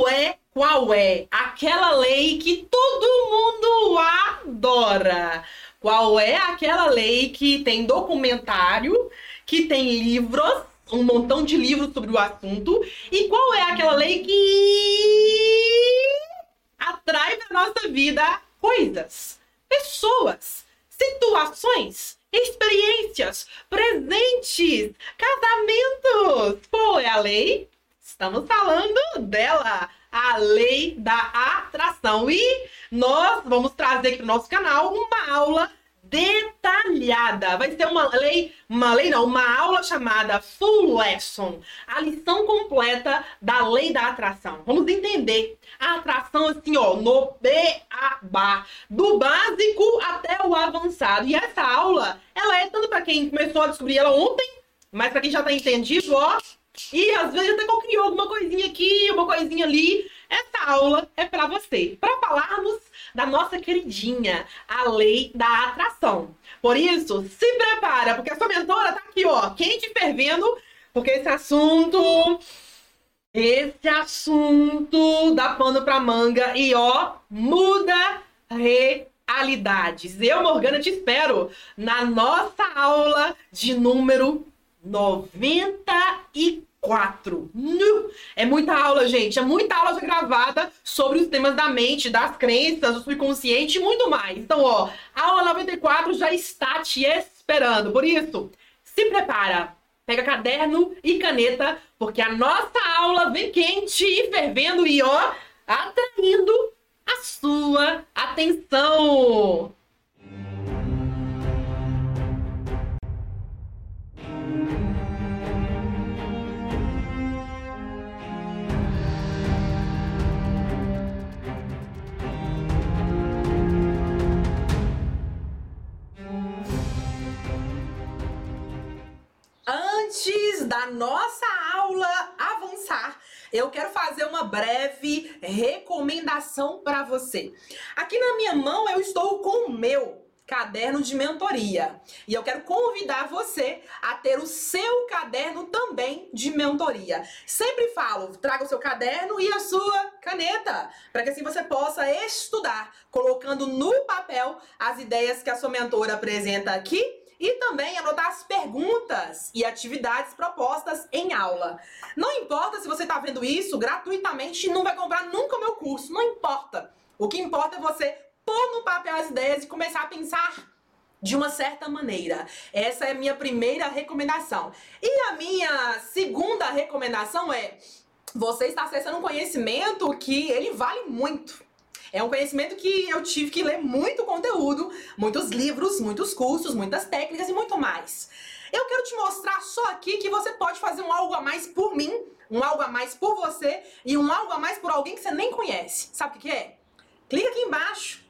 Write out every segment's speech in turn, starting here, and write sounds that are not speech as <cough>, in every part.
qual é, qual é aquela lei que todo mundo adora? Qual é aquela lei que tem documentário, que tem livros, um montão de livros sobre o assunto, e qual é aquela lei que atrai para nossa vida coisas, pessoas, situações, experiências, presentes, casamentos. Pô, é a lei? Estamos falando dela, a lei da atração. E nós vamos trazer aqui no nosso canal uma aula detalhada. Vai ser uma lei, uma lei não, uma aula chamada Full Lesson, a lição completa da lei da atração. Vamos entender a atração assim, ó, no beabá, do básico até o avançado. E essa aula, ela é tanto para quem começou a descobrir ela ontem, mas para quem já tá entendido, ó, e às vezes até criou alguma coisinha aqui, uma coisinha ali. Essa aula é para você, para falarmos da nossa queridinha, a lei da atração. Por isso, se prepara, porque a sua mentora tá aqui, ó, quente fervendo, porque esse assunto esse assunto dá pano pra manga e ó, muda realidades. Eu, Morgana, te espero na nossa aula de número 94 quatro. É muita aula, gente. É muita aula gravada sobre os temas da mente, das crenças, do subconsciente e muito mais. Então, ó, a aula 94 já está te esperando. Por isso, se prepara. Pega caderno e caneta, porque a nossa aula vem quente e fervendo e, ó, atraindo a sua atenção. Antes da nossa aula avançar, eu quero fazer uma breve recomendação para você. Aqui na minha mão eu estou com o meu caderno de mentoria. E eu quero convidar você a ter o seu caderno também de mentoria. Sempre falo, traga o seu caderno e a sua caneta, para que assim você possa estudar, colocando no papel as ideias que a sua mentora apresenta aqui e também anotar as perguntas e atividades propostas em aula. Não importa se você está vendo isso gratuitamente e não vai comprar nunca o meu curso, não importa. O que importa é você pôr no papel as ideias e começar a pensar de uma certa maneira. Essa é a minha primeira recomendação. E a minha segunda recomendação é você está acessando um conhecimento que ele vale muito. É um conhecimento que eu tive que ler muito conteúdo, muitos livros, muitos cursos, muitas técnicas e muito mais. Eu quero te mostrar só aqui que você pode fazer um algo a mais por mim, um algo a mais por você e um algo a mais por alguém que você nem conhece. Sabe o que é? Clica aqui embaixo,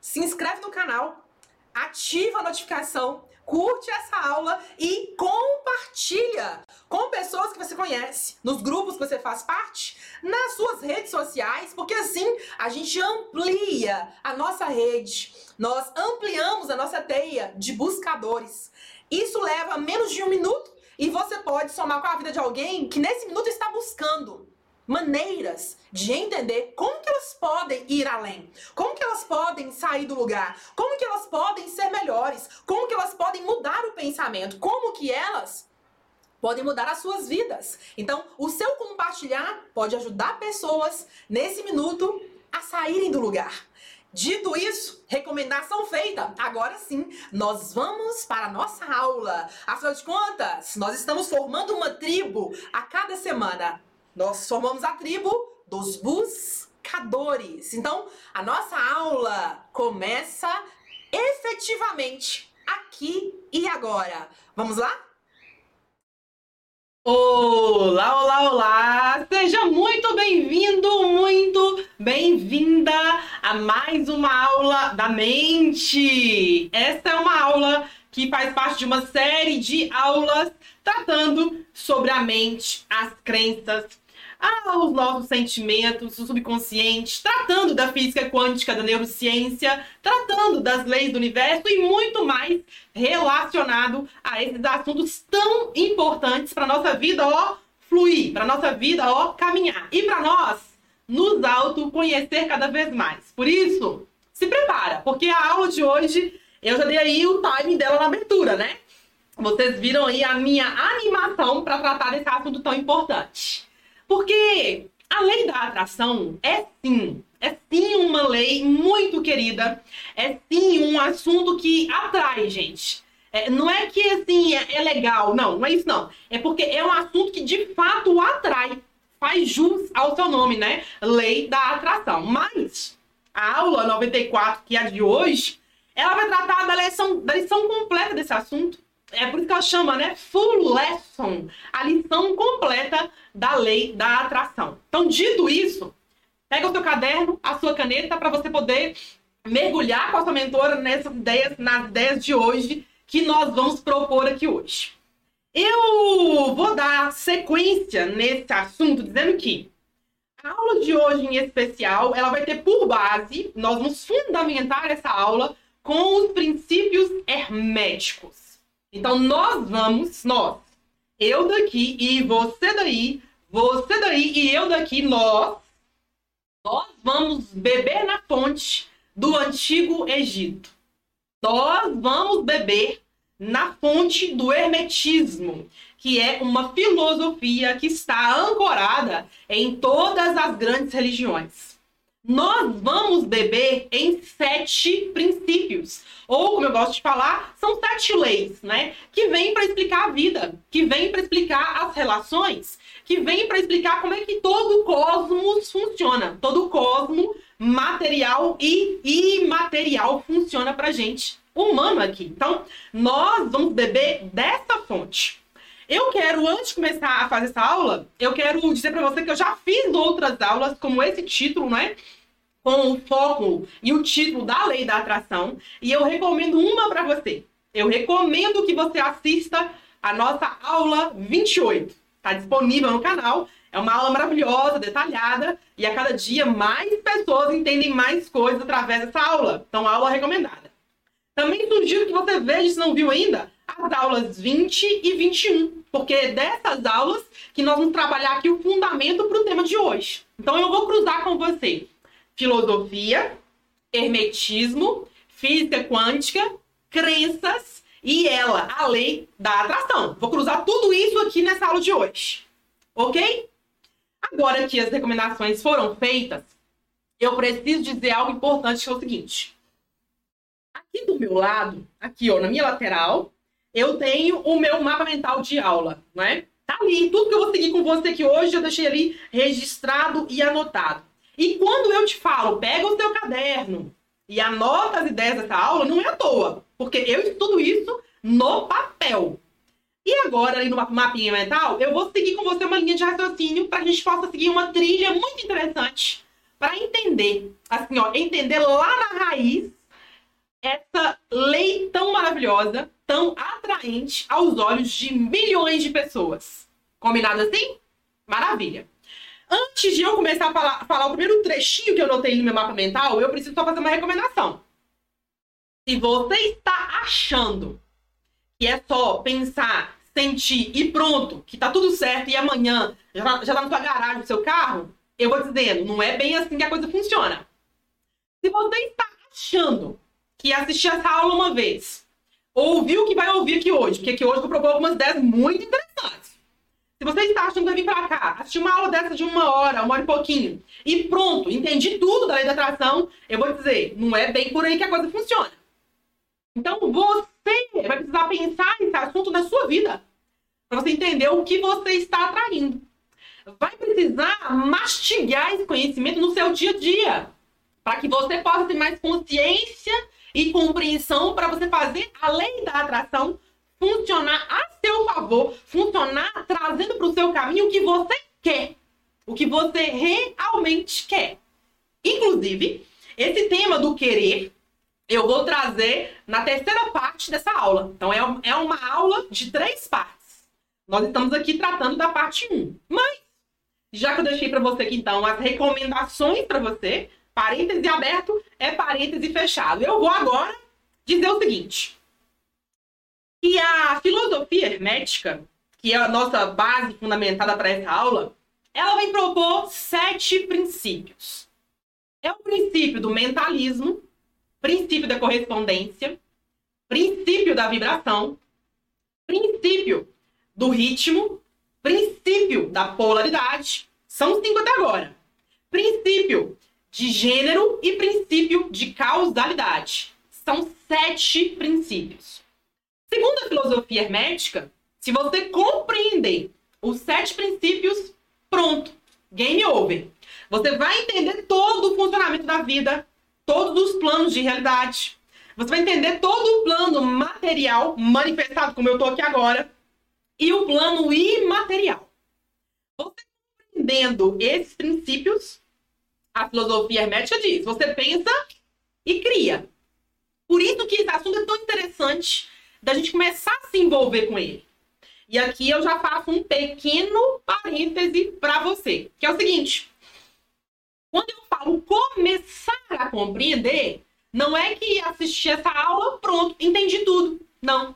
se inscreve no canal, ativa a notificação, curte essa aula e compartilha com pessoas que você conhece, nos grupos que você faz parte, nas suas redes sociais, porque assim a gente amplia a nossa rede, nós ampliamos a nossa teia de buscadores. Isso leva menos de um minuto e você pode somar com a vida de alguém que nesse minuto está buscando maneiras de entender como que elas podem ir além, como que elas podem sair do lugar, como que elas podem ser melhores, como que elas podem mudar o pensamento, como que elas podem mudar as suas vidas. Então, o seu compartilhar pode ajudar pessoas nesse minuto a saírem do lugar. Dito isso, recomendação feita. Agora sim, nós vamos para a nossa aula. Afinal de contas, nós estamos formando uma tribo a cada semana. Nós formamos a tribo dos buscadores. Então, a nossa aula começa efetivamente aqui e agora. Vamos lá? Olá, olá, olá! Seja muito bem-vindo, muito bem-vinda a mais uma aula da mente. Essa é uma aula que faz parte de uma série de aulas tratando sobre a mente, as crenças, aos nossos sentimentos, o subconsciente, tratando da física quântica, da neurociência, tratando das leis do universo e muito mais relacionado a esses assuntos tão importantes para nossa vida, ó, fluir, para nossa vida, ó, caminhar. E para nós, nos autoconhecer cada vez mais. Por isso, se prepara, porque a aula de hoje eu já dei aí o timing dela na abertura, né? Vocês viram aí a minha animação para tratar desse assunto tão importante. Porque a lei da atração é sim, é sim uma lei muito querida, é sim um assunto que atrai, gente. É, não é que assim é, é, legal, não, não é isso não. É porque é um assunto que de fato atrai, faz jus ao seu nome, né? Lei da atração. Mas a aula 94, que é a de hoje, ela vai tratar da lição, da lição completa desse assunto. É por isso que ela chama, né? Full lesson, a lição completa da lei da atração. Então, dito isso, pega o seu caderno, a sua caneta, para você poder mergulhar com a sua mentora nessas ideias, nas ideias de hoje que nós vamos propor aqui hoje. Eu vou dar sequência nesse assunto dizendo que a aula de hoje em especial, ela vai ter por base, nós vamos fundamentar essa aula com os princípios herméticos. Então nós vamos, nós, eu daqui e você daí, você daí e eu daqui, nós, nós vamos beber na fonte do antigo Egito nós vamos beber na fonte do hermetismo, que é uma filosofia que está ancorada em todas as grandes religiões. Nós vamos beber em sete princípios, ou como eu gosto de falar, são sete leis, né? Que vêm para explicar a vida, que vêm para explicar as relações, que vêm para explicar como é que todo o cosmos funciona, todo o cosmos material e imaterial funciona para gente humano aqui. Então, nós vamos beber dessa fonte. Eu quero, antes de começar a fazer essa aula, eu quero dizer para você que eu já fiz outras aulas como esse título, né? Com o foco e o título da lei da atração. E eu recomendo uma para você. Eu recomendo que você assista a nossa aula 28. Está disponível no canal. É uma aula maravilhosa, detalhada, e a cada dia mais pessoas entendem mais coisas através dessa aula. Então, aula recomendada. Também sugiro que você veja, se não viu ainda, as aulas 20 e 21, porque é dessas aulas que nós vamos trabalhar aqui o fundamento para o tema de hoje. Então, eu vou cruzar com você filosofia, hermetismo, física quântica, crenças e ela, a lei da atração. Vou cruzar tudo isso aqui nessa aula de hoje. Ok? Agora que as recomendações foram feitas, eu preciso dizer algo importante que é o seguinte. Aqui do meu lado, aqui ó, na minha lateral, eu tenho o meu mapa mental de aula, não é? Tá ali, tudo que eu vou seguir com você aqui hoje, eu deixei ali registrado e anotado. E quando eu te falo, pega o seu caderno e anota as ideias dessa aula, não é à toa, porque eu estudo isso no papel. E agora, ali no mapinha mental, eu vou seguir com você uma linha de raciocínio para a gente possa seguir uma trilha muito interessante para entender, assim, ó, entender lá na raiz essa lei tão maravilhosa, tão atraente aos olhos de milhões de pessoas. Combinado assim? Maravilha. Antes de eu começar a falar, falar o primeiro trechinho que eu notei no meu mapa mental, eu preciso só fazer uma recomendação. Se você está achando que é só pensar sentir e pronto, que tá tudo certo e amanhã já tá, já tá na sua garagem, no seu carro, eu vou dizendo, não é bem assim que a coisa funciona. Se você está achando que assistir essa aula uma vez, ouviu o que vai ouvir aqui hoje, porque aqui hoje eu vou propor algumas ideias muito interessantes. Se você está achando que vai vir para cá, assistir uma aula dessa de uma hora, uma hora e pouquinho, e pronto, entendi tudo da lei da atração, eu vou dizer, não é bem por aí que a coisa funciona. Então você vai precisar pensar nesse assunto na sua vida para você entender o que você está atraindo. Vai precisar mastigar esse conhecimento no seu dia a dia, para que você possa ter mais consciência e compreensão para você fazer a lei da atração funcionar a seu favor, funcionar trazendo para o seu caminho o que você quer, o que você realmente quer. Inclusive, esse tema do querer eu vou trazer na terceira parte dessa aula. Então, é, é uma aula de três partes. Nós estamos aqui tratando da parte 1. Mas, já que eu deixei para você aqui, então, as recomendações para você, parêntese aberto é parêntese fechado. Eu vou agora dizer o seguinte. Que a filosofia hermética, que é a nossa base fundamentada para essa aula, ela vem propor sete princípios. É o princípio do mentalismo, princípio da correspondência, princípio da vibração, princípio do ritmo, princípio da polaridade, são cinco até agora. Princípio de gênero e princípio de causalidade. São sete princípios. Segundo a filosofia hermética, se você compreender os sete princípios, pronto, game over. Você vai entender todo o funcionamento da vida, todos os planos de realidade. Você vai entender todo o plano material manifestado, como eu estou aqui agora, e o plano imaterial. Você compreendendo esses princípios, a filosofia hermética diz: você pensa e cria. Por isso que esse assunto é tão interessante da gente começar a se envolver com ele. E aqui eu já faço um pequeno parêntese para você, que é o seguinte: quando eu falo começar a compreender, não é que assistir essa aula, pronto, entendi tudo. Não.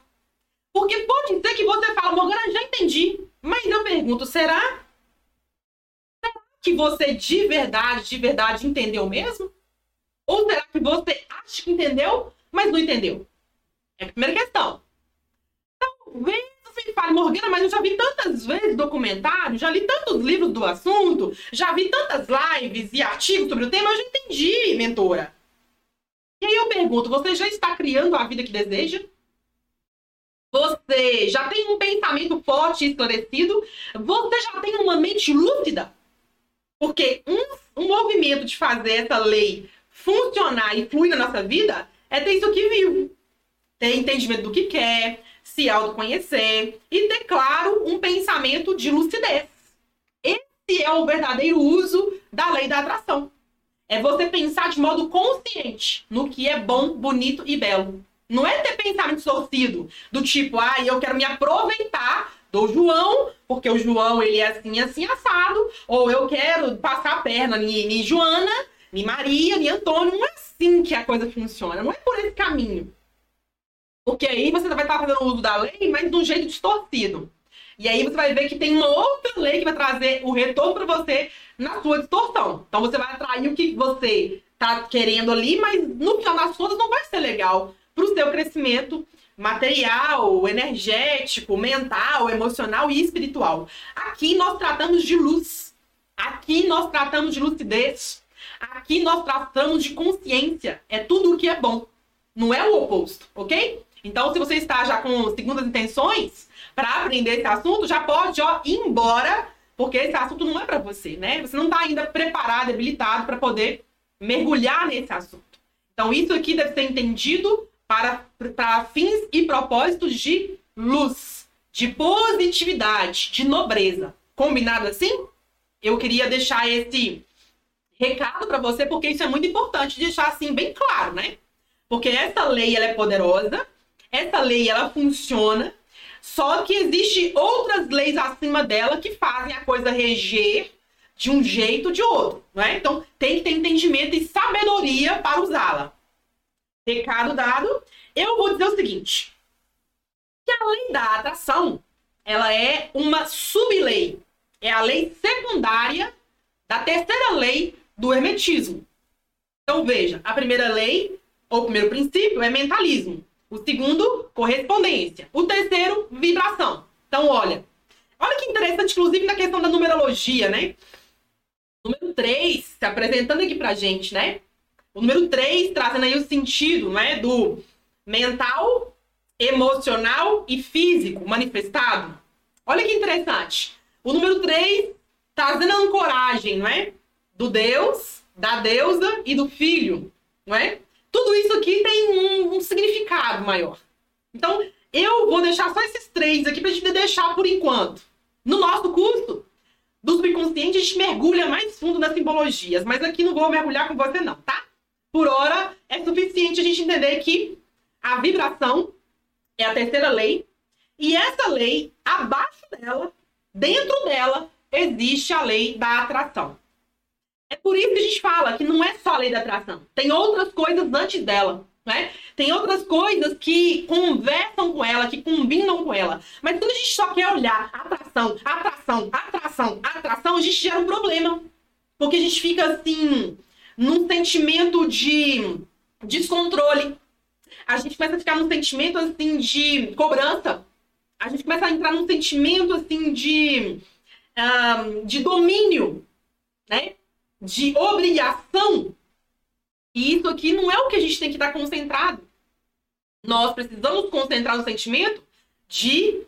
Porque pode ser que você fale, Morgana, já entendi. Mas eu pergunto, será? Que você de verdade, de verdade entendeu mesmo? Ou será que você acha que entendeu, mas não entendeu? É a primeira questão. Talvez você fale, Morgana, mas eu já vi tantas vezes documentário, já li tantos livros do assunto, já vi tantas lives e artigos sobre o tema, eu já entendi, mentora. E aí eu pergunto, você já está criando a vida que deseja? Você já tem um pensamento forte e esclarecido? Você já tem uma mente lúcida? Porque um, um movimento de fazer essa lei funcionar e fluir na nossa vida é ter isso aqui vivo. Ter entendimento do que quer, se autoconhecer e ter, claro, um pensamento de lucidez. Esse é o verdadeiro uso da lei da atração. É você pensar de modo consciente no que é bom, bonito e belo. Não é ter pensamento torcido, do tipo, ah, eu quero me aproveitar do João, porque o João ele é assim, assim, assado, ou eu quero passar a perna em Joana, em Maria, em Antônio. Não é assim que a coisa funciona, não é por esse caminho. Porque aí você vai estar fazendo uso da lei, mas de um jeito distorcido. E aí você vai ver que tem uma outra lei que vai trazer o retorno para você na sua distorção. Então você vai atrair o que você tá querendo ali, mas no final das contas não vai ser legal para o seu crescimento material, energético, mental, emocional e espiritual. Aqui nós tratamos de luz. Aqui nós tratamos de lucidez. Aqui nós tratamos de consciência. É tudo o que é bom. Não é o oposto, ok? Então, se você está já com segundas intenções para aprender esse assunto, já pode ó, ir embora, porque esse assunto não é para você, né? Você não está ainda preparado, habilitado para poder mergulhar nesse assunto. Então, isso aqui deve ser entendido para, para fins e propósitos de luz, de positividade, de nobreza. Combinado assim? Eu queria deixar esse recado para você, porque isso é muito importante deixar assim bem claro, né? Porque essa lei ela é poderosa, essa lei ela funciona, só que existe outras leis acima dela que fazem a coisa reger de um jeito ou de outro, não é? Então tem que ter entendimento e sabedoria para usá-la. Recado dado. Eu vou dizer o seguinte: que a lei da atração ela é uma sublei, é a lei secundária da terceira lei do hermetismo. Então veja, a primeira lei ou primeiro princípio é mentalismo. O segundo, correspondência. O terceiro, vibração. Então, olha. Olha que interessante, inclusive, na questão da numerologia, né? Número 3, se apresentando aqui pra gente, né? O número 3 trazendo aí o sentido, né? Do mental, emocional e físico manifestado. Olha que interessante. O número 3 trazendo a ancoragem, não é? Do Deus, da deusa e do filho, não é? Tudo isso aqui tem um, um significado maior. Então, eu vou deixar só esses três aqui pra gente deixar por enquanto. No nosso curso do subconsciente, a gente mergulha mais fundo nas simbologias, mas aqui não vou mergulhar com você, não, tá? Por hora, é suficiente a gente entender que a vibração é a terceira lei, e essa lei, abaixo dela, dentro dela, existe a lei da atração. É por isso que a gente fala que não é só a lei da atração. Tem outras coisas antes dela. Né? Tem outras coisas que conversam com ela, que combinam com ela. Mas quando a gente só quer olhar atração, atração, atração, atração, a gente gera um problema. Porque a gente fica assim, num sentimento de descontrole. A gente começa a ficar num sentimento assim de cobrança. A gente começa a entrar num sentimento assim de, um, de domínio, né? De obrigação. E isso aqui não é o que a gente tem que estar concentrado. Nós precisamos concentrar no sentimento de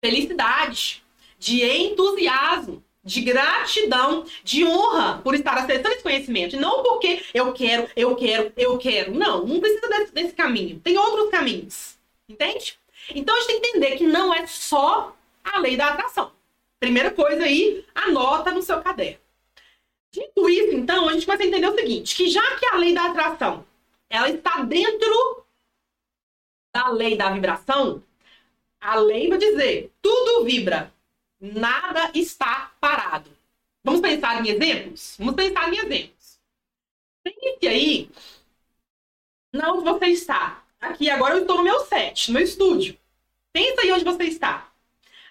felicidade, de entusiasmo, de gratidão, de honra por estar acessando esse conhecimento. Não porque eu quero, eu quero, eu quero. Não, não precisa desse, desse caminho. Tem outros caminhos. Entende? Então a gente tem que entender que não é só a lei da atração. Primeira coisa aí, anota no seu caderno. Dito isso, então, a gente vai entender o seguinte, que já que a lei da atração, ela está dentro da lei da vibração, a lei vai dizer, tudo vibra, nada está parado. Vamos pensar em exemplos? Vamos pensar em exemplos. Pense aí, na onde você está. Aqui, agora eu estou no meu set, no meu estúdio. Pensa aí onde você está.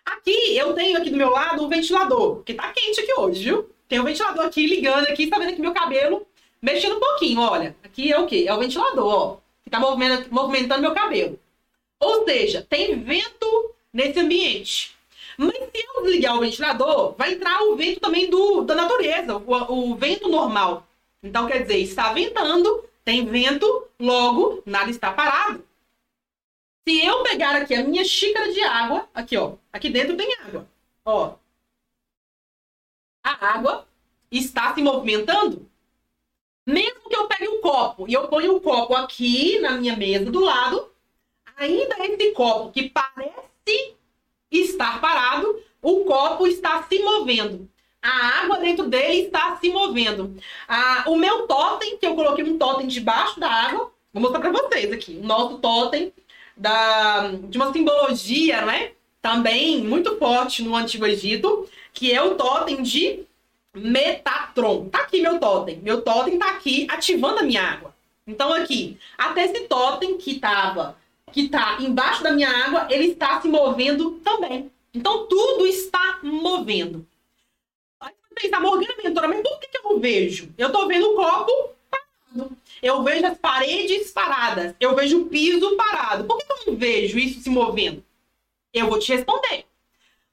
Aqui, eu tenho aqui do meu lado um ventilador, que tá quente aqui hoje, viu? Tem um ventilador aqui ligando aqui, tá vendo aqui meu cabelo mexendo um pouquinho, olha. Aqui é o quê? É o ventilador, ó, que tá movimentando, movimentando meu cabelo. Ou seja, tem vento nesse ambiente. Desligar o ventilador, vai entrar o vento também do, da natureza, o, o vento normal. Então, quer dizer, está ventando, tem vento, logo nada está parado. Se eu pegar aqui a minha xícara de água, aqui ó, aqui dentro tem água, ó a água está se movimentando, mesmo que eu pegue um copo e eu ponha o um copo aqui na minha mesa do lado, ainda esse copo que parece estar parado, o copo está se movendo. A água dentro dele está se movendo. Ah, o meu totem, que eu coloquei um totem debaixo da água, vou mostrar para vocês aqui. O nosso totem da, de uma simbologia, né? Também muito forte no Antigo Egito, que é o totem de Metatron. Tá aqui meu totem. Meu totem tá aqui ativando a minha água. Então aqui, até esse totem que tava, que tá embaixo da minha água, ele está se movendo também. Então tudo está movendo. Aí você pensa, Morgana Mentora, mas por que, que eu vejo? Eu tô vendo o copo parado. Eu vejo as paredes paradas. Eu vejo o piso parado. Por que, que eu não vejo isso se movendo? Eu vou te responder.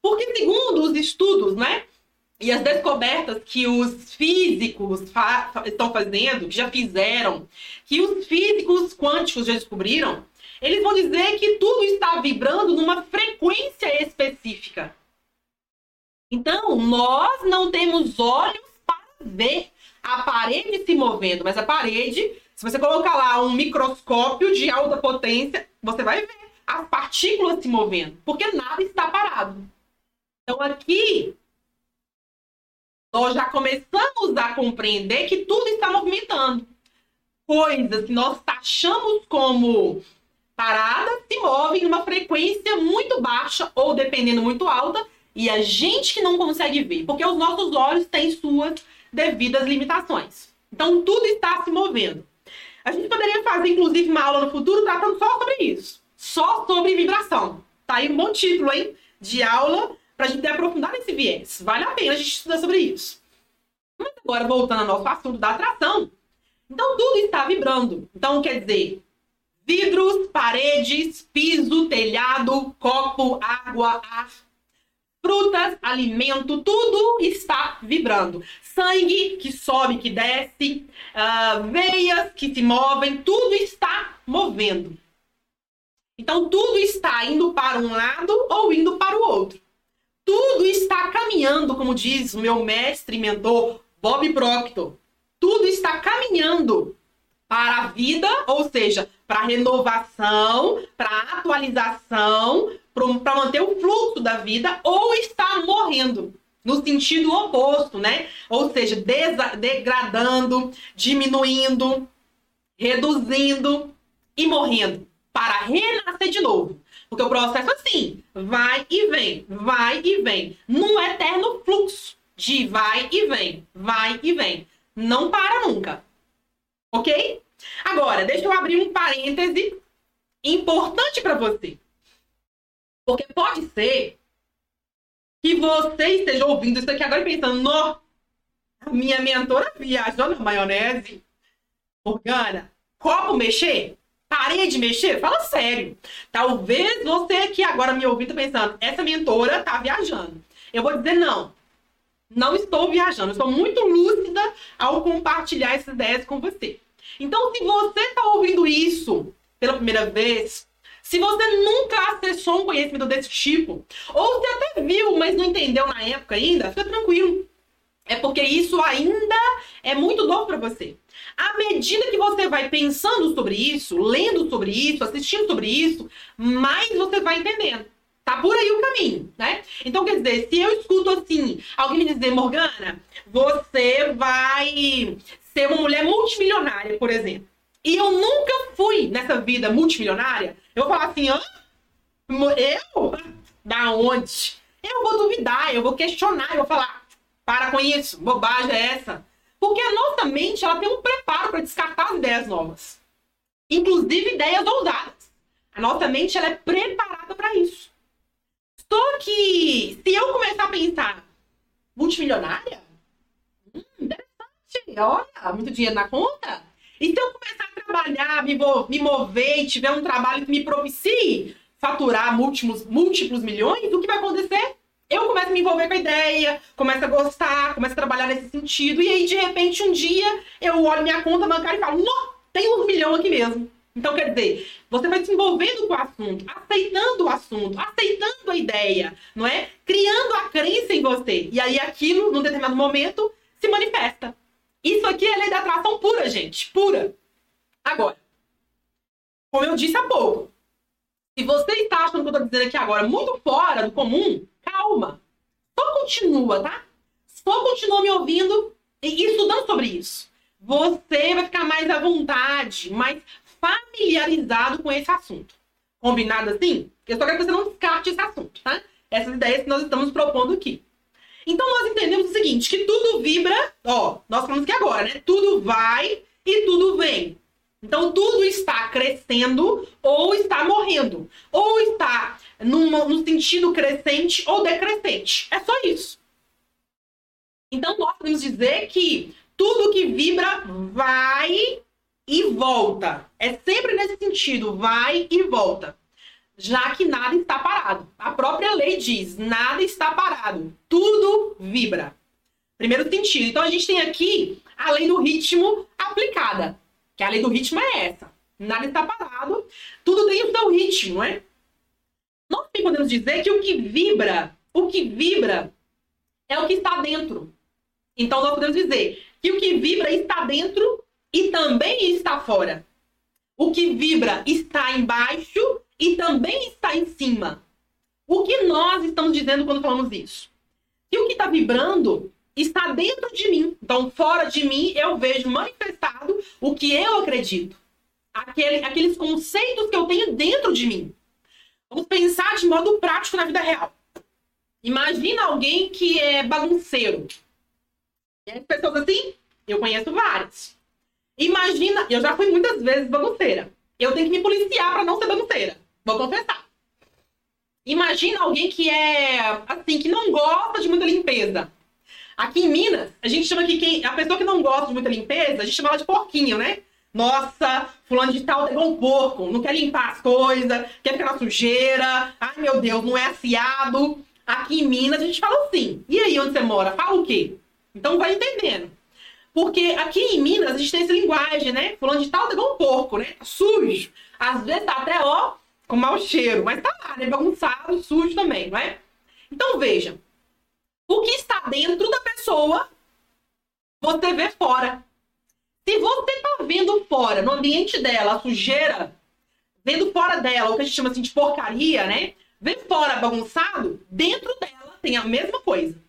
Porque segundo os estudos, né? E as descobertas que os físicos fa estão fazendo, que já fizeram, que os físicos quânticos já descobriram, eles vão dizer que tudo está vibrando numa frequência específica. Então, nós não temos olhos para ver a parede se movendo, mas a parede, se você colocar lá um microscópio de alta potência, você vai ver as partículas se movendo, porque nada está parado. Então, aqui nós já começamos a compreender que tudo está movimentando. Coisas que nós taxamos como paradas se movem em uma frequência muito baixa ou dependendo muito alta e a gente que não consegue ver, porque os nossos olhos têm suas devidas limitações. Então tudo está se movendo. A gente poderia fazer inclusive uma aula no futuro tratando só sobre isso, só sobre vibração. Tá aí um bom título, hein? De aula para a gente aprofundar nesse viés. Vale a pena a gente estudar sobre isso. Mas agora, voltando ao nosso assunto da atração, então tudo está vibrando. Então, quer dizer, vidros, paredes, piso, telhado, copo, água, ar, frutas, alimento, tudo está vibrando. Sangue que sobe, que desce, uh, veias que se movem, tudo está movendo. Então, tudo está indo para um lado ou indo para o outro tudo está caminhando, como diz o meu mestre e mentor Bob Proctor. Tudo está caminhando para a vida, ou seja, para renovação, para atualização, para manter o fluxo da vida, ou está morrendo no sentido oposto, né? Ou seja, degradando, diminuindo, reduzindo e morrendo para renascer de novo. Porque o processo assim, vai e vem, vai e vem, num eterno fluxo de vai e vem, vai e vem. Não para nunca. Ok? Agora, deixa eu abrir um parêntese importante para você. Porque pode ser que você esteja ouvindo isso aqui agora e pensando, no, minha mentora viajou na maionese. Morgana, copo mexer? Parei de mexer? Fala sério. Talvez você aqui agora me ouvindo pensando, essa mentora tá viajando. Eu vou dizer não. Não estou viajando. estou muito lúcida ao compartilhar essas ideias com você. Então, se você está ouvindo isso pela primeira vez, se você nunca acessou um conhecimento desse tipo, ou se até viu, mas não entendeu na época ainda, fica tranquilo. É porque isso ainda é muito novo para você. À medida que você vai pensando sobre isso, lendo sobre isso, assistindo sobre isso, mais você vai entendendo. Tá por aí o caminho, né? Então, quer dizer, se eu escuto assim, alguém me dizer, Morgana, você vai ser uma mulher multimilionária, por exemplo. E eu nunca fui nessa vida multimilionária, eu vou falar assim, hã? Eu? Da onde? Eu vou duvidar, eu vou questionar, eu vou falar, para com isso, bobagem é essa. Porque a nossa mente ela tem um preparo para descartar as ideias novas. Inclusive ideias ousadas. A nossa mente ela é preparada para isso. Só que se eu começar a pensar multimilionária, hum, interessante, olha, muito dinheiro na conta. E eu começar a trabalhar, me, me mover e tiver um trabalho que me propicie faturar múltiplos, múltiplos milhões, o que vai acontecer? eu começo a me envolver com a ideia, começo a gostar, começo a trabalhar nesse sentido. E aí, de repente, um dia, eu olho minha conta bancária e falo, não, tem um milhão aqui mesmo. Então, quer dizer, você vai se envolvendo com o assunto, aceitando o assunto, aceitando a ideia, não é? Criando a crença em você. E aí, aquilo, num determinado momento, se manifesta. Isso aqui é lei da atração pura, gente. Pura. Agora, como eu disse há pouco, se você está achando que eu estou dizendo aqui agora muito fora do comum, calma. Só continua, tá? Só continua me ouvindo e estudando sobre isso. Você vai ficar mais à vontade, mais familiarizado com esse assunto. Combinado assim? Eu só quero que você não descarte esse assunto, tá? Essas ideias que nós estamos propondo aqui. Então nós entendemos o seguinte, que tudo vibra, ó, nós falamos que agora, né? Tudo vai e tudo vem. Então tudo está crescendo ou está morrendo, ou está no sentido crescente ou decrescente. É só isso. Então, nós podemos dizer que tudo que vibra vai e volta. É sempre nesse sentido, vai e volta. Já que nada está parado. A própria lei diz: nada está parado. Tudo vibra. Primeiro sentido. Então, a gente tem aqui a lei do ritmo aplicada. Que a lei do ritmo é essa. Nada está parado. Tudo tem o seu ritmo, não é? Nós podemos dizer que o que vibra, o que vibra é o que está dentro. Então nós podemos dizer que o que vibra está dentro e também está fora. O que vibra está embaixo e também está em cima. O que nós estamos dizendo quando falamos isso? Que o que está vibrando está dentro de mim. Então, fora de mim, eu vejo manifestado o que eu acredito. Aquele, aqueles conceitos que eu tenho dentro de mim. Vamos pensar de modo prático na vida real. Imagina alguém que é bagunceiro. Tem pessoas assim? Eu conheço várias. Imagina, eu já fui muitas vezes bagunceira. Eu tenho que me policiar para não ser bagunceira. Vou confessar. Imagina alguém que é assim, que não gosta de muita limpeza. Aqui em Minas, a gente chama que quem, a pessoa que não gosta de muita limpeza, a gente chama ela de porquinho, né? Nossa, fulano de tal é um porco, não quer limpar as coisas, quer ficar na sujeira. Ai, meu Deus, não é aciado. Aqui em Minas a gente fala assim. E aí, onde você mora? Fala o quê? Então vai entendendo. Porque aqui em Minas a gente tem essa linguagem, né? Fulano de tal é igual um porco, né? Sujo. Às vezes tá até, ó, com mau cheiro. Mas tá lá, né? Bagunçado, sujo também, não é? Então veja. O que está dentro da pessoa, você vê fora. Se você tá vendo fora, no ambiente dela, a sujeira, vendo fora dela, o que a gente chama assim de porcaria, né? Vê fora bagunçado, dentro dela tem a mesma coisa.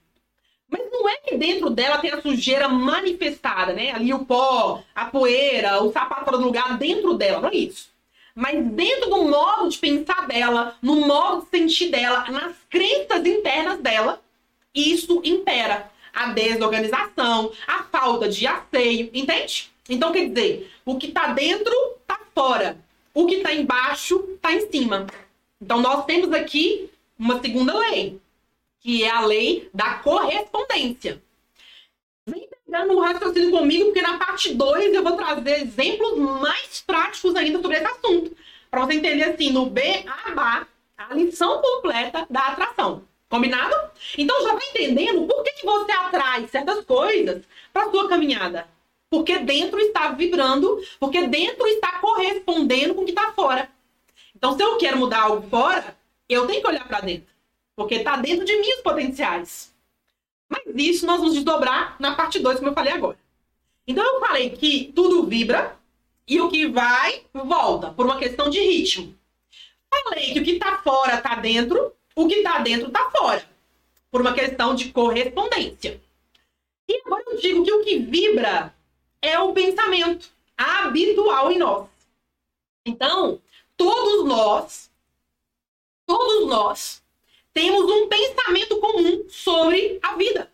Mas não é que dentro dela tem a sujeira manifestada, né? Ali o pó, a poeira, o sapato fora do lugar, dentro dela, não é isso. Mas dentro do modo de pensar dela, no modo de sentir dela, nas crenças internas dela, isso impera a desorganização, a falta de asseio, entende? Então, quer dizer, o que está dentro está fora, o que está embaixo está em cima. Então, nós temos aqui uma segunda lei. Que é a lei da correspondência. Vem pegando o raciocínio comigo, porque na parte 2 eu vou trazer exemplos mais práticos ainda sobre esse assunto. Para você entender assim, no BABA, a lição completa da atração. Combinado? Então já vai entendendo por que, que você atrai certas coisas para sua caminhada. Porque dentro está vibrando, porque dentro está correspondendo com o que está fora. Então, se eu quero mudar algo fora, eu tenho que olhar para dentro. Porque está dentro de mim os potenciais. Mas isso nós vamos desdobrar na parte 2, como eu falei agora. Então, eu falei que tudo vibra e o que vai, volta, por uma questão de ritmo. Falei que o que está fora está dentro, o que está dentro está fora, por uma questão de correspondência. E agora eu digo que o que vibra é o pensamento habitual em nós. Então, todos nós, todos nós, temos um pensamento comum sobre a vida.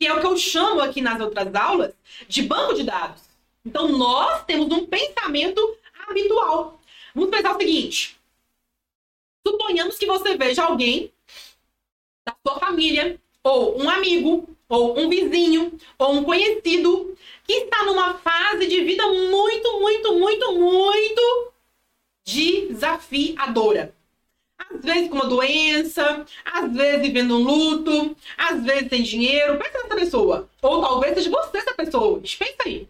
Que é o que eu chamo aqui nas outras aulas de banco de dados. Então, nós temos um pensamento habitual. Vamos pensar o seguinte: suponhamos que você veja alguém da sua família, ou um amigo, ou um vizinho, ou um conhecido que está numa fase de vida muito, muito, muito, muito desafiadora. Às vezes com uma doença, às vezes vivendo um luto, às vezes sem dinheiro. Pensa nessa pessoa. Ou talvez seja você essa pessoa. Pensa aí.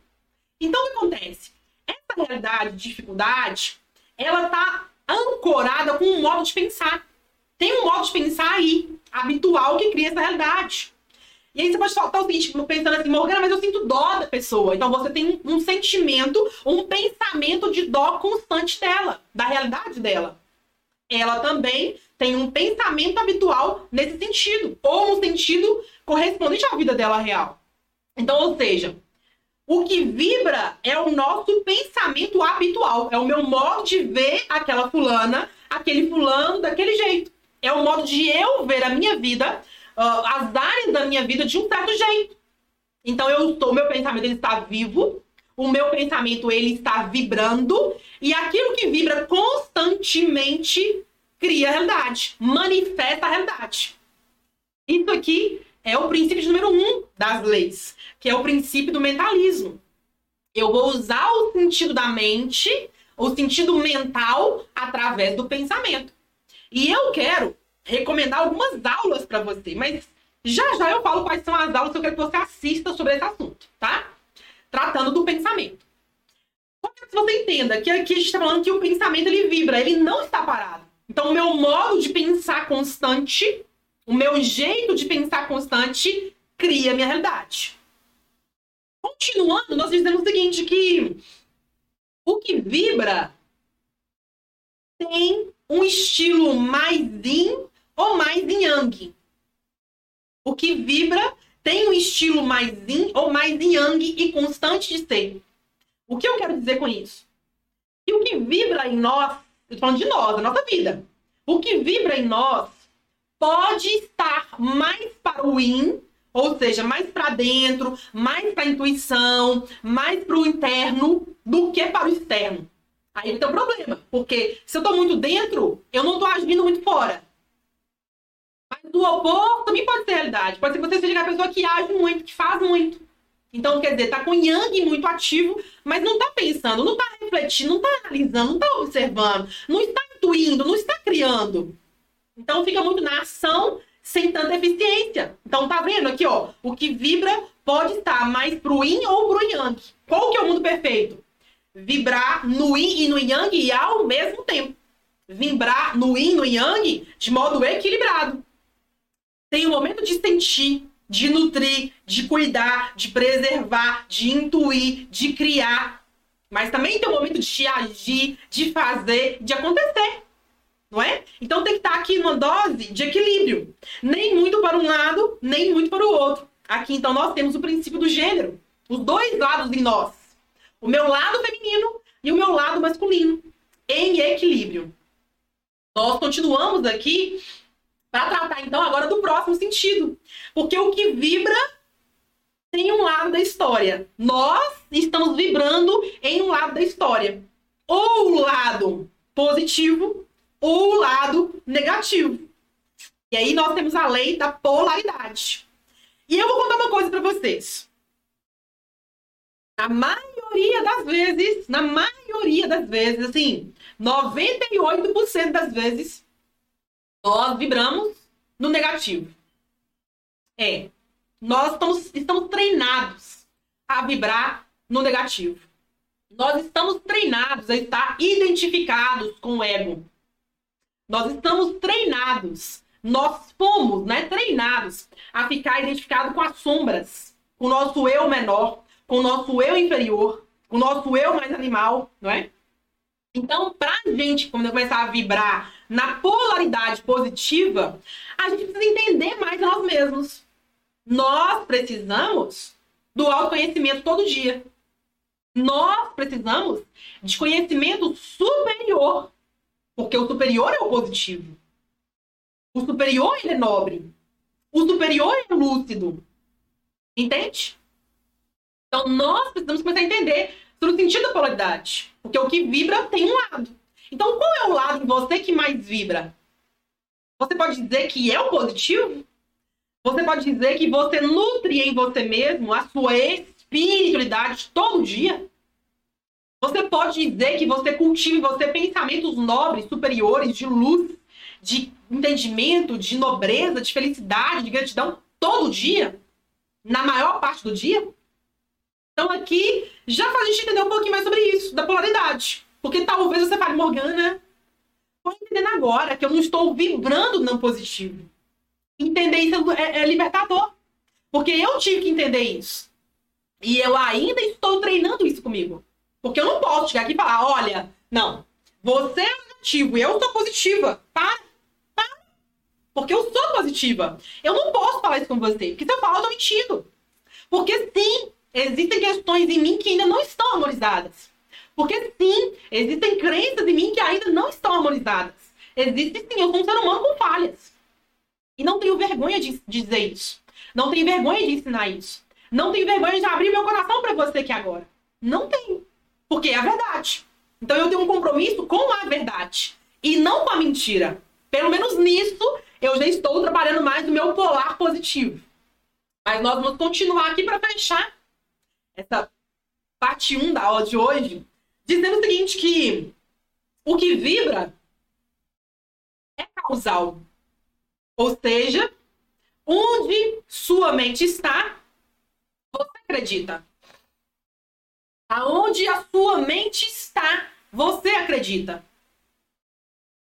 Então o que acontece? Essa realidade de dificuldade, ela tá ancorada com um modo de pensar. Tem um modo de pensar aí, habitual, que cria essa realidade. E aí você pode faltar o seguinte, pensando assim, Morgana, mas eu sinto dó da pessoa. Então você tem um sentimento, um pensamento de dó constante dela, da realidade dela. Ela também tem um pensamento habitual nesse sentido, ou um sentido correspondente à vida dela real. Então, ou seja, o que vibra é o nosso pensamento habitual, é o meu modo de ver aquela fulana, aquele fulano daquele jeito. É o modo de eu ver a minha vida uh, as áreas da minha vida de um certo jeito. Então eu estou, meu pensamento ele está vivo, o meu pensamento ele está vibrando e aquilo que vibra constantemente cria a realidade, manifesta a realidade. Isso aqui é o princípio número um das leis, que é o princípio do mentalismo. Eu vou usar o sentido da mente, o sentido mental através do pensamento. E eu quero recomendar algumas aulas para você, mas já já eu falo quais são as aulas que eu quero que você assista sobre esse assunto, tá? Tratando do pensamento. Só que você entenda que aqui a gente está falando que o pensamento ele vibra, ele não está parado. Então, o meu modo de pensar constante, o meu jeito de pensar constante, cria a minha realidade. Continuando, nós dizemos o seguinte: que o que vibra tem um estilo mais yin ou mais yang. O que vibra tem um estilo mais yin ou mais yang e constante de ser. O que eu quero dizer com isso? Que o que vibra em nós, eu falando de nós, da nossa vida. O que vibra em nós pode estar mais para o yin, ou seja, mais para dentro, mais para a intuição, mais para o interno do que para o externo. Aí tem um problema, porque se eu estou muito dentro, eu não estou agindo muito fora. Mas o oposto também pode ser realidade. Pode ser que você seja uma pessoa que age muito, que faz muito. Então, quer dizer, tá com Yang muito ativo, mas não tá pensando, não tá refletindo, não tá analisando, não tá observando, não está intuindo, não está criando. Então, fica muito na ação sem tanta eficiência. Então, tá vendo aqui, ó, o que vibra pode estar mais pro Yin ou pro Yang. Qual que é o mundo perfeito? Vibrar no Yin e no Yang ao mesmo tempo. Vibrar no Yin e no Yang de modo equilibrado tem o momento de sentir, de nutrir, de cuidar, de preservar, de intuir, de criar. Mas também tem o momento de agir, de fazer, de acontecer. Não é? Então tem que estar aqui numa dose de equilíbrio. Nem muito para um lado, nem muito para o outro. Aqui então nós temos o princípio do gênero. Os dois lados em nós. O meu lado feminino e o meu lado masculino. Em equilíbrio. Nós continuamos aqui para tratar então agora do próximo sentido. Porque o que vibra tem um lado da história. Nós estamos vibrando em um lado da história. Ou o lado positivo ou o lado negativo. E aí nós temos a lei da polaridade. E eu vou contar uma coisa para vocês. Na maioria das vezes, na maioria das vezes, assim, 98% das vezes, nós vibramos no negativo. É. Nós estamos, estamos treinados a vibrar no negativo. Nós estamos treinados a estar identificados com o ego. Nós estamos treinados, nós fomos né, treinados a ficar identificados com as sombras, com o nosso eu menor, com o nosso eu inferior, com o nosso eu mais animal, não é? Então, para a gente quando começar a vibrar na polaridade positiva, a gente precisa entender mais nós mesmos. Nós precisamos do autoconhecimento todo dia. Nós precisamos de conhecimento superior porque o superior é o positivo. O superior é nobre. O superior é lúcido. Entende? Então nós precisamos começar a entender sobre o sentido da polaridade. Porque o que vibra tem um lado. Então qual é o lado em você que mais vibra? Você pode dizer que é o positivo? Você pode dizer que você nutre em você mesmo a sua espiritualidade todo dia? Você pode dizer que você cultiva em você pensamentos nobres, superiores, de luz, de entendimento, de nobreza, de felicidade, de gratidão todo dia? Na maior parte do dia? Então aqui já faz a gente entender um pouquinho mais sobre isso, da polaridade. Porque talvez você fale, Morgana, estou entendendo agora que eu não estou vibrando não positivo. Entender isso é, é libertador. Porque eu tive que entender isso. E eu ainda estou treinando isso comigo. Porque eu não posso chegar aqui e falar, olha, não, você é negativo eu sou positiva. Para, para. Porque eu sou positiva. Eu não posso falar isso com você. Porque se eu falar, eu tô mentindo. Porque sim, existem questões em mim que ainda não estão harmonizadas. Porque sim, existem crenças em mim que ainda não estão harmonizadas. Existe sim, eu sou um ser humano com falhas. E não tenho vergonha de, dizer isso. Não tenho vergonha de ensinar isso. Não tenho vergonha de abrir meu coração para você aqui agora. Não tenho. Porque é a verdade. Então eu tenho um compromisso com a verdade e não com a mentira. Pelo menos nisso eu já estou trabalhando mais no meu polar positivo. Mas nós vamos continuar aqui para fechar essa parte 1 da aula de hoje, dizendo o seguinte que o que vibra é causal. Ou seja, onde sua mente está, você acredita. Aonde a sua mente está, você acredita.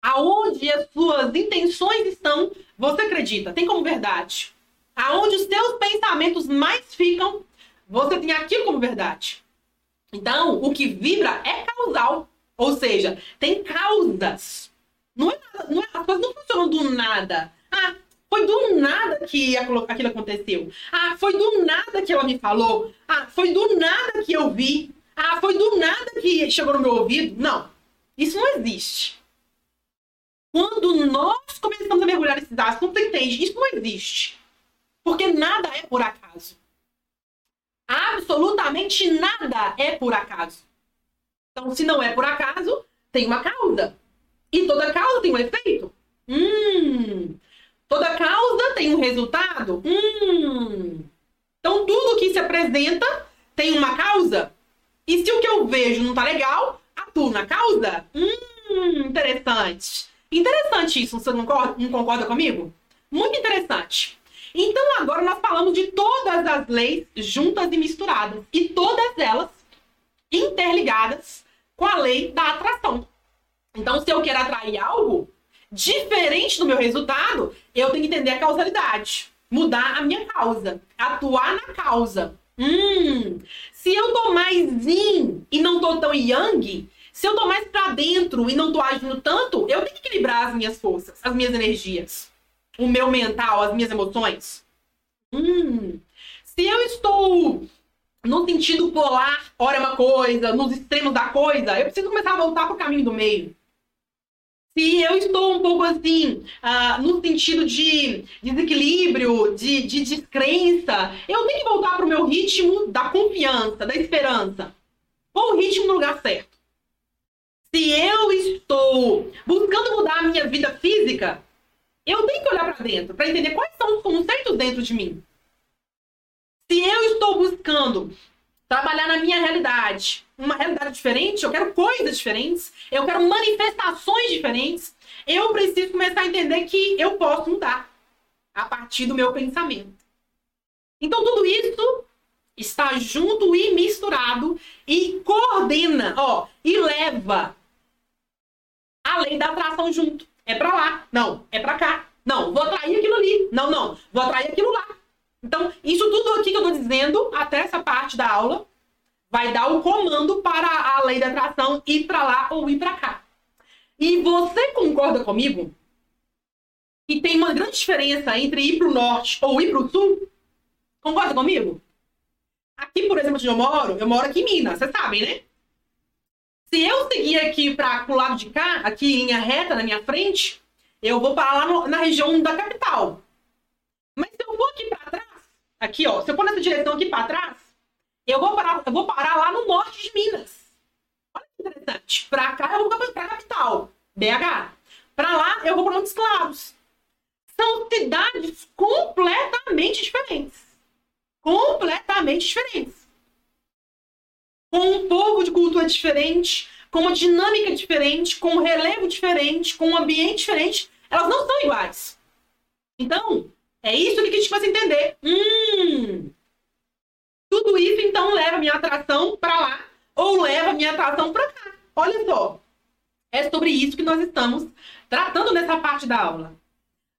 Aonde as suas intenções estão, você acredita. Tem como verdade. Aonde os seus pensamentos mais ficam, você tem aquilo como verdade. Então, o que vibra é causal. Ou seja, tem causas. Não é, não é, as coisas não funcionam do nada. Ah, foi do nada que aquilo aconteceu. Ah, foi do nada que ela me falou. Ah, foi do nada que eu vi. Ah, foi do nada que chegou no meu ouvido. Não. Isso não existe. Quando nós começamos a mergulhar nesses assuntos, entende? Isso não existe. Porque nada é por acaso. Absolutamente nada é por acaso. Então, se não é por acaso, tem uma causa. E toda causa tem um efeito. Hum. Toda causa tem um resultado? Hum. Então, tudo que se apresenta tem uma causa? E se o que eu vejo não tá legal, atuo na causa? Hum, interessante. Interessante isso, você não concorda comigo? Muito interessante. Então, agora nós falamos de todas as leis juntas e misturadas. E todas elas interligadas com a lei da atração. Então, se eu quero atrair algo, diferente do meu resultado, eu tenho que entender a causalidade, mudar a minha causa, atuar na causa. Hum, se eu tô mais yin e não tô tão yang, se eu tô mais pra dentro e não tô agindo tanto, eu tenho que equilibrar as minhas forças, as minhas energias, o meu mental, as minhas emoções. Hum, se eu estou no sentido polar, ora é uma coisa, nos extremos da coisa, eu preciso começar a voltar pro caminho do meio se eu estou um pouco assim, uh, no sentido de desequilíbrio, de, de descrença, eu tenho que voltar para o meu ritmo da confiança, da esperança. Qual o ritmo no lugar certo? Se eu estou buscando mudar a minha vida física, eu tenho que olhar para dentro para entender quais são os conceitos dentro de mim. Se eu estou buscando trabalhar na minha realidade, uma realidade diferente, eu quero coisas diferentes, eu quero manifestações diferentes, eu preciso começar a entender que eu posso mudar a partir do meu pensamento. Então tudo isso está junto e misturado e coordena, ó, e leva a lei da atração junto. É para lá, não, é para cá. Não, vou atrair aquilo ali. Não, não, vou atrair aquilo lá. Então, isso tudo aqui que eu tô dizendo, até essa parte da aula, vai dar o comando para a lei da atração ir para lá ou ir para cá. E você concorda comigo que tem uma grande diferença entre ir para o norte ou ir para o sul? Concorda comigo? Aqui, por exemplo, onde eu moro, eu moro aqui em Minas, vocês sabem, né? Se eu seguir aqui para o lado de cá, aqui em linha reta na minha frente, eu vou parar lá no, na região da capital. Mas se eu vou aqui para trás, aqui ó, se eu for nessa direção aqui para trás, eu vou parar, eu vou parar lá no norte de Minas. Olha que interessante. Para cá eu vou para a capital, BH. Para lá eu vou para Montes Claros. São cidades completamente diferentes. Completamente diferentes. Com um povo de cultura diferente, com uma dinâmica diferente, com um relevo diferente, com um ambiente diferente. Elas não são iguais. Então, é isso que a gente vai entender. Hum, tudo isso então leva minha atração para lá ou leva minha atração para cá. Olha só. É sobre isso que nós estamos tratando nessa parte da aula.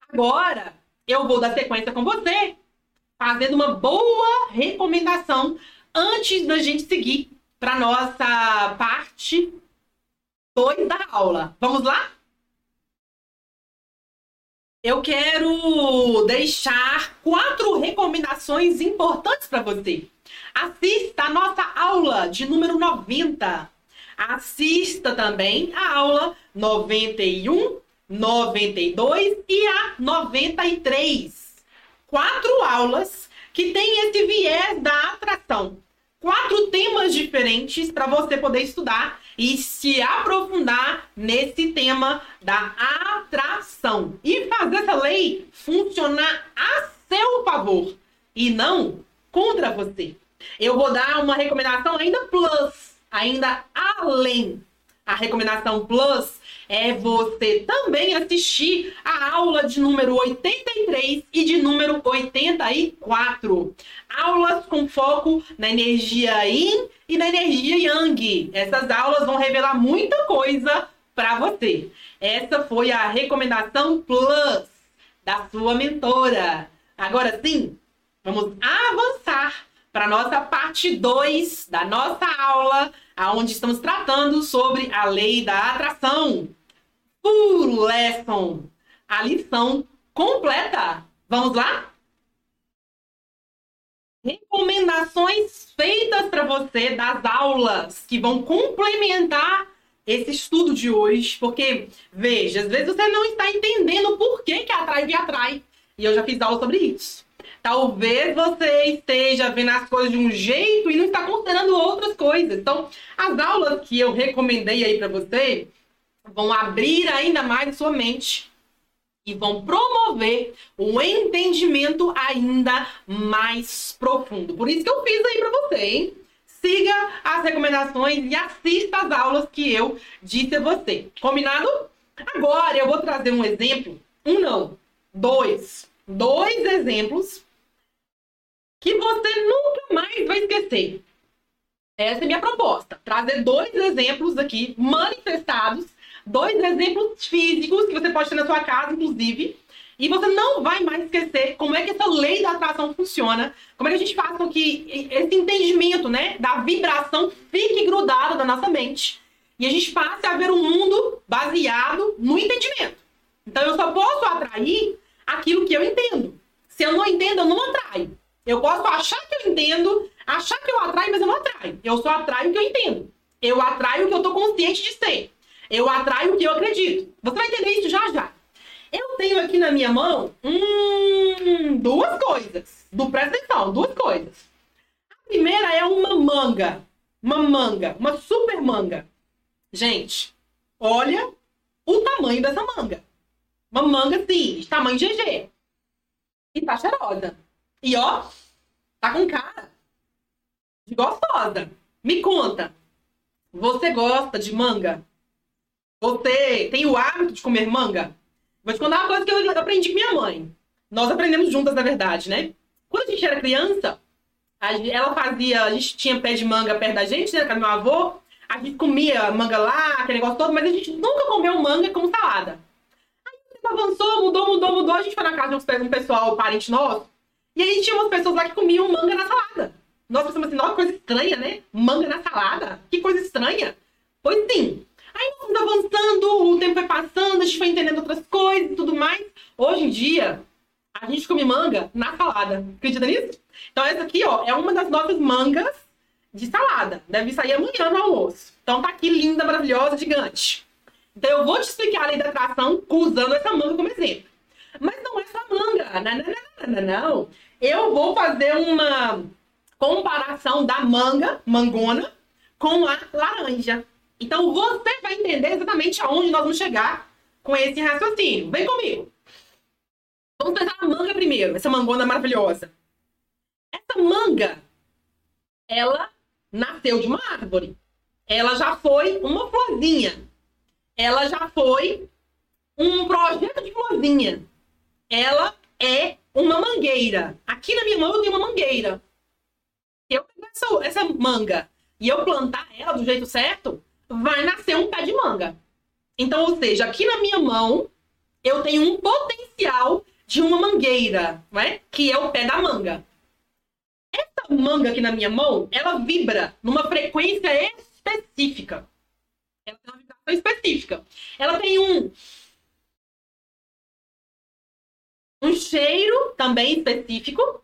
Agora, eu vou dar sequência com você, fazendo uma boa recomendação antes da gente seguir para nossa parte 2 da aula. Vamos lá? Eu quero deixar quatro recomendações importantes para você. Assista a nossa aula de número 90. Assista também a aula 91, 92 e a 93. Quatro aulas que têm esse viés da atração. Quatro temas diferentes para você poder estudar e se aprofundar nesse tema da atração e fazer essa lei funcionar a seu favor e não contra você. Eu vou dar uma recomendação ainda plus, ainda além. A recomendação plus é você também assistir a aula de número 83 e de número 84. Aulas com foco na energia Yin e na energia Yang. Essas aulas vão revelar muita coisa para você. Essa foi a recomendação plus da sua mentora. Agora sim, vamos avançar para nossa parte 2 da nossa aula, aonde estamos tratando sobre a lei da atração. Full lesson. A lição completa. Vamos lá? Recomendações feitas para você das aulas que vão complementar esse estudo de hoje, porque veja, às vezes você não está entendendo por que que atrai e atrai. E eu já fiz aula sobre isso. Talvez você esteja vendo as coisas de um jeito e não está considerando outras coisas. Então, as aulas que eu recomendei aí para você vão abrir ainda mais sua mente e vão promover um entendimento ainda mais profundo. Por isso que eu fiz aí para você, hein? Siga as recomendações e assista as aulas que eu disse a você. Combinado? Agora eu vou trazer um exemplo. Um não, dois. Dois exemplos que você nunca mais vai esquecer. Essa é a minha proposta. Trazer dois exemplos aqui manifestados dois exemplos físicos que você pode ter na sua casa, inclusive. E você não vai mais esquecer como é que essa lei da atração funciona, como é que a gente faz com que esse entendimento, né, da vibração fique grudado na nossa mente. E a gente passe a ver um mundo baseado no entendimento. Então eu só posso atrair aquilo que eu entendo. Se eu não entendo, eu não atraio. Eu posso achar que eu entendo, achar que eu atraio, mas eu não atraio. Eu só atraio o que eu entendo. Eu atraio o que eu tô consciente de ser. Eu atraio o que eu acredito. Você vai entender isso já já. Eu tenho aqui na minha mão hum, duas coisas. Do, presta atenção, duas coisas. A primeira é uma manga. Uma manga. Uma super manga. Gente, olha o tamanho dessa manga. Uma manga, assim, de tamanho GG. E tá cheirosa. E ó, tá com cara de gostosa. Me conta, você gosta de manga? Você tem o hábito de comer manga? Vou te contar uma coisa que eu aprendi com minha mãe. Nós aprendemos juntas, na verdade, né? Quando a gente era criança, ela fazia, a gente tinha pé de manga perto da gente, né? Com meu avô. A gente comia manga lá, aquele negócio todo, mas a gente nunca comeu manga como salada. Aí o tempo avançou, mudou, mudou, mudou. A gente foi na casa de um pessoal, parente nosso. E aí tinha umas pessoas lá que comiam manga na salada. Nós pensamos assim, nossa, coisa estranha, né? Manga na salada? Que coisa estranha. Pois sim. Aí nós avançando, o tempo foi passando, a gente foi entendendo outras coisas e tudo mais. Hoje em dia, a gente come manga na salada. Acredita nisso? Então essa aqui, ó, é uma das nossas mangas de salada. Deve sair amanhã no almoço. Então tá aqui linda, maravilhosa, gigante. Então eu vou te explicar a lei da atração usando essa manga como exemplo. Mas não é só manga. Não, não, não, não, não. Eu vou fazer uma comparação da manga, mangona, com a laranja. Então você vai entender exatamente aonde nós vamos chegar com esse raciocínio. Vem comigo. Vamos pensar na manga primeiro, essa mangona maravilhosa. Essa manga, ela nasceu de uma árvore. Ela já foi uma florzinha. Ela já foi um projeto de florzinha. Ela é uma mangueira. Aqui na minha mão eu tenho uma mangueira. Se eu pegar essa, essa manga e eu plantar ela do jeito certo, vai nascer um pé de manga. Então, ou seja, aqui na minha mão, eu tenho um potencial de uma mangueira, né? que é o pé da manga. Essa manga aqui na minha mão, ela vibra numa frequência específica. Ela tem uma vibração específica. Ela tem um um cheiro também específico.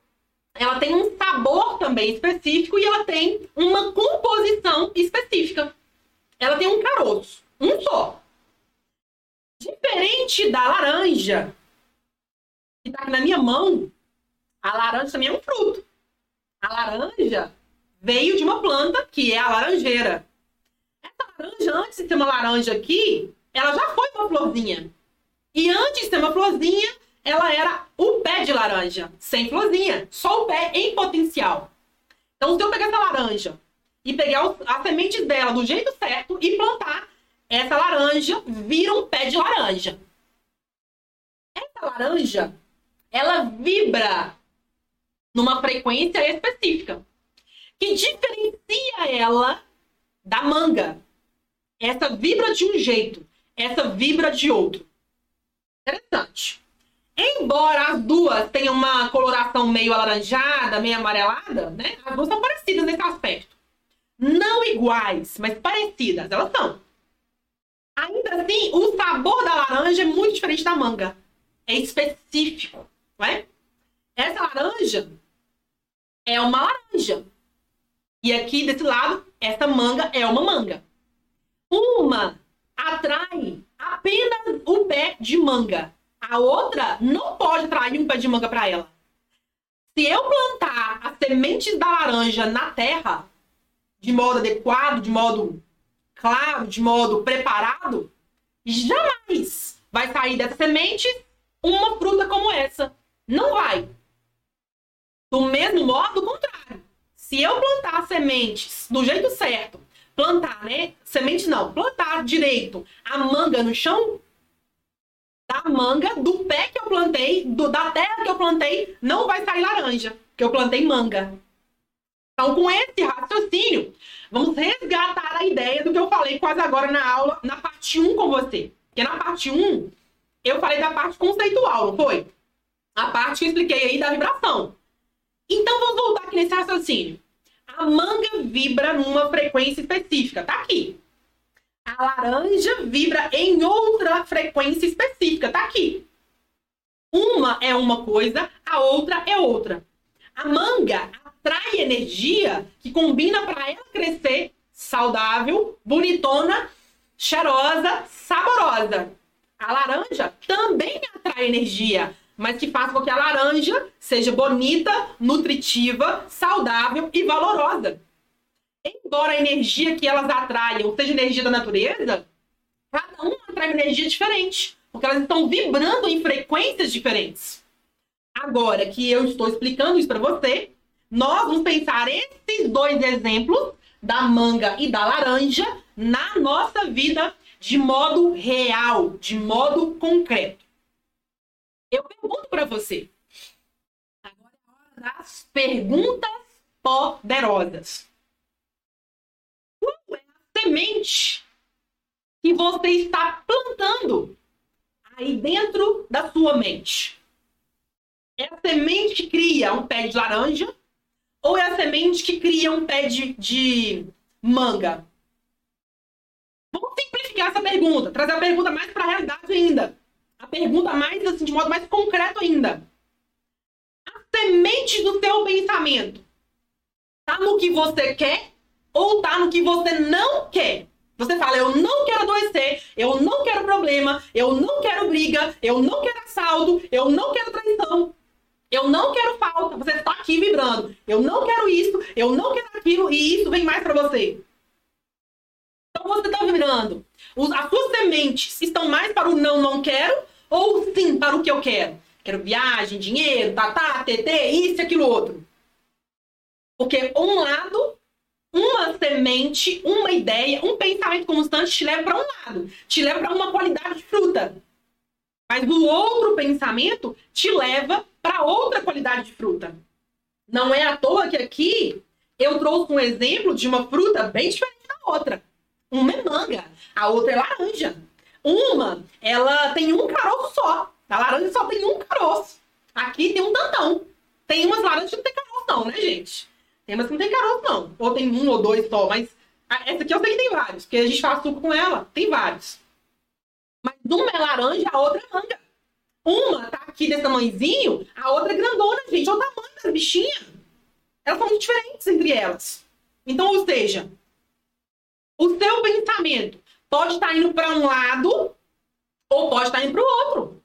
Ela tem um sabor também específico e ela tem uma composição específica. Ela tem um caroço, um só. Diferente da laranja, que está aqui na minha mão, a laranja também é um fruto. A laranja veio de uma planta que é a laranjeira. Essa laranja, antes de ter uma laranja aqui, ela já foi uma florzinha. E antes de ter uma florzinha, ela era o pé de laranja, sem florzinha, só o pé em potencial. Então, se eu pegar essa laranja e pegar as sementes dela do jeito certo e plantar, essa laranja vira um pé de laranja. Essa laranja, ela vibra numa frequência específica que diferencia ela da manga. Essa vibra de um jeito, essa vibra de outro. Interessante. Embora as duas tenham uma coloração meio alaranjada, meio amarelada, né? As duas são parecidas nesse aspecto. Não iguais, mas parecidas, elas são. Ainda assim, o sabor da laranja é muito diferente da manga. É específico, não é? Essa laranja é uma laranja. E aqui desse lado, essa manga é uma manga. Uma atrai apenas o pé de manga. A outra não pode atrair um pé de manga para ela. Se eu plantar as sementes da laranja na terra, de modo adequado, de modo claro, de modo preparado, jamais vai sair dessa semente uma fruta como essa. Não vai. Do mesmo modo, o contrário. Se eu plantar sementes do jeito certo, plantar, né? Semente não, plantar direito a manga no chão, da manga, do pé que eu plantei, do, da terra que eu plantei, não vai sair laranja, que eu plantei manga. Então, com esse raciocínio, vamos resgatar a ideia do que eu falei quase agora na aula, na parte 1 com você. Porque na parte 1, eu falei da parte conceitual, não foi? A parte que eu expliquei aí da vibração. Então, vamos voltar aqui nesse raciocínio. A manga vibra numa frequência específica, tá aqui. A laranja vibra em outra frequência específica, tá aqui. Uma é uma coisa, a outra é outra. A manga atrai energia que combina para ela crescer saudável, bonitona, cheirosa, saborosa. A laranja também atrai energia, mas que faz com que a laranja seja bonita, nutritiva, saudável e valorosa embora a energia que elas atraiam seja energia da natureza, cada um atrai uma energia diferente. porque elas estão vibrando em frequências diferentes. Agora que eu estou explicando isso para você, nós vamos pensar esses dois exemplos da manga e da laranja na nossa vida de modo real, de modo concreto. Eu pergunto para você. Agora é perguntas poderosas. Semente que você está plantando aí dentro da sua mente? É a semente que cria um pé de laranja ou é a semente que cria um pé de, de manga? Vamos simplificar essa pergunta, trazer a pergunta mais para a realidade ainda. A pergunta mais, assim, de modo mais concreto ainda. A semente do teu pensamento tá no que você quer ou tá no que você não quer? Você fala, eu não quero adoecer, eu não quero problema, eu não quero briga, eu não quero assalto, eu não quero traição, eu não quero falta. Você está aqui vibrando. Eu não quero isso, eu não quero aquilo, e isso vem mais para você. Então você está vibrando. As suas sementes estão mais para o não, não quero, ou sim para o que eu quero. Quero viagem, dinheiro, tatá, TT, isso e aquilo outro. Porque um lado uma semente, uma ideia, um pensamento constante te leva para um lado, te leva para uma qualidade de fruta. Mas o outro pensamento te leva para outra qualidade de fruta. Não é à toa que aqui eu trouxe um exemplo de uma fruta bem diferente da outra. Uma é manga, a outra é laranja. Uma, ela tem um caroço só. A laranja só tem um caroço. Aqui tem um tantão. Tem umas laranjas que não tem caroço não, né, gente? Tem umas que não tem caroço não. Ou tem um ou dois só, mas essa aqui eu sei que tem vários, porque a gente faz suco com ela. Tem vários. Mas uma é laranja, a outra é manga. Uma tá aqui desse tamanhozinho, a outra é grandona, gente. Olha o tamanho das bichinhas. Elas são muito diferentes entre elas. Então, ou seja, o seu pensamento pode estar indo para um lado ou pode estar indo para o outro.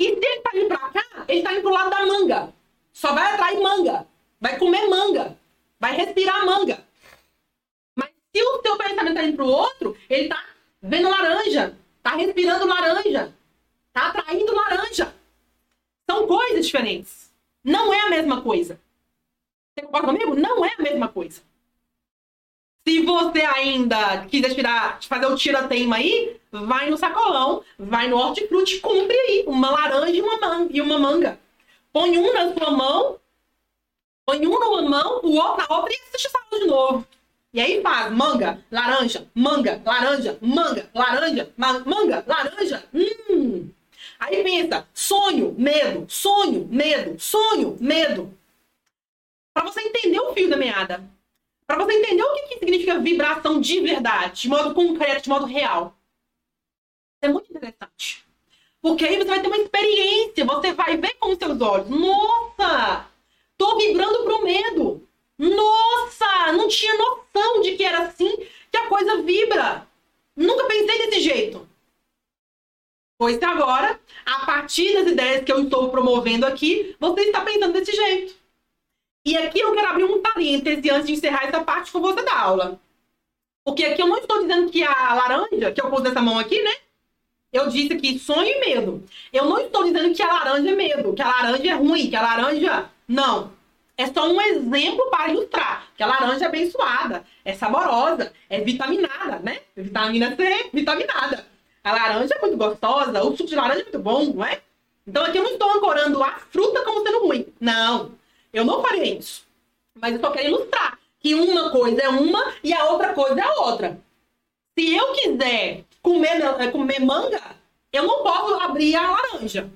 E se ele está indo para cá, ele está indo para o lado da manga. Só vai atrair manga. Vai comer manga. Vai respirar manga. Mas se o seu pensamento está indo para o outro, ele está vendo laranja. Está respirando laranja. Está atraindo laranja. São coisas diferentes. Não é a mesma coisa. Você concorda comigo? Não é a mesma coisa. Se você ainda quiser tirar, fazer o tira-teima aí, vai no sacolão, vai no hortifruti, compre aí uma laranja e uma manga. Põe um na sua mão, põe um numa mão, o outro na outra e assiste o de novo. E aí faz manga, laranja, manga, laranja, manga, laranja, manga, laranja. Hum. Aí pensa, sonho, medo, sonho, medo, sonho, medo. Para você entender o fio da meada. Para você entender o que, que significa vibração de verdade, de modo concreto, de modo real. É muito interessante. Porque aí você vai ter uma experiência, você vai ver com os seus olhos. Nossa! Tô vibrando pro medo. Nossa! Não tinha noção de que era assim que a coisa vibra. Nunca pensei desse jeito. Pois agora, a partir das ideias que eu estou promovendo aqui, você está pensando desse jeito. E aqui eu quero abrir um parêntese antes de encerrar essa parte com você da aula. Porque aqui eu não estou dizendo que a laranja, que eu pus essa mão aqui, né? Eu disse que sonho e medo. Eu não estou dizendo que a laranja é medo, que a laranja é ruim, que a laranja. Não. É só um exemplo para ilustrar. Que a laranja é abençoada, é saborosa, é vitaminada, né? Vitamina C, vitaminada. A laranja é muito gostosa, o suco de laranja é muito bom, não é? Então aqui eu não estou ancorando a fruta como sendo ruim. Não. Eu não farei isso. Mas eu só quero ilustrar que uma coisa é uma e a outra coisa é outra. Se eu quiser comer, eh, comer manga, eu não posso abrir a laranja.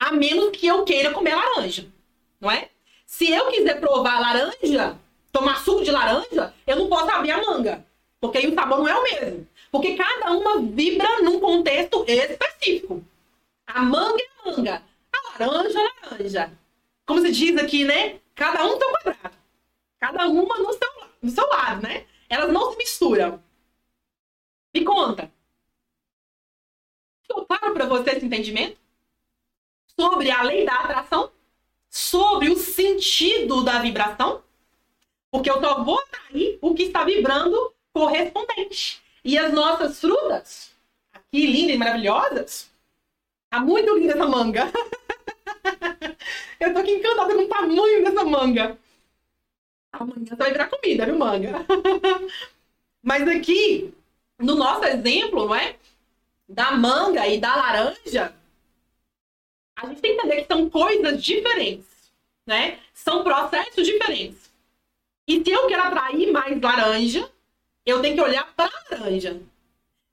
A menos que eu queira comer laranja. Não é? Se eu quiser provar laranja, tomar suco de laranja, eu não posso abrir a manga. Porque aí o sabor não é o mesmo. Porque cada uma vibra num contexto específico. A manga é manga. A laranja é laranja como se diz aqui, né? Cada um tem quadrado. Cada uma no seu, no seu lado, né? Elas não se misturam. Me conta. Ficou claro para você esse entendimento? Sobre a lei da atração? Sobre o sentido da vibração? Porque eu só vou atrair o que está vibrando correspondente. E as nossas frutas, Que linda e maravilhosa. Tá muito linda essa manga. <laughs> Eu tô aqui encantada com o tamanho dessa manga. Amanhã você vai virar comida, viu, manga? <laughs> Mas aqui, no nosso exemplo, não é? Da manga e da laranja, a gente tem que entender que são coisas diferentes, né? São processos diferentes. E se eu quero atrair mais laranja, eu tenho que olhar para a laranja.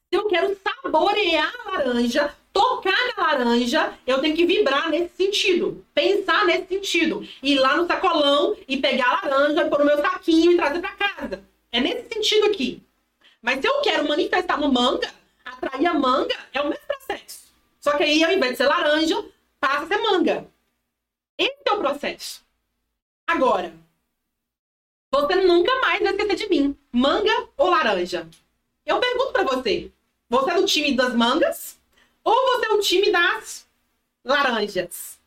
Se eu quero saborear a laranja, tocar na laranja, eu tenho que vibrar nesse sentido, pensar nesse sentido, ir lá no sacolão e pegar a laranja, pôr no meu saquinho e trazer para casa. É nesse sentido aqui. Mas se eu quero manifestar no manga, atrair a manga, é o mesmo processo. Só que aí, ao invés de ser laranja, passa ser manga. Esse é o processo. Agora, você nunca mais vai esquecer de mim. Manga ou laranja? Eu pergunto para você. Você é do time das mangas? Ou você é o time das laranjas?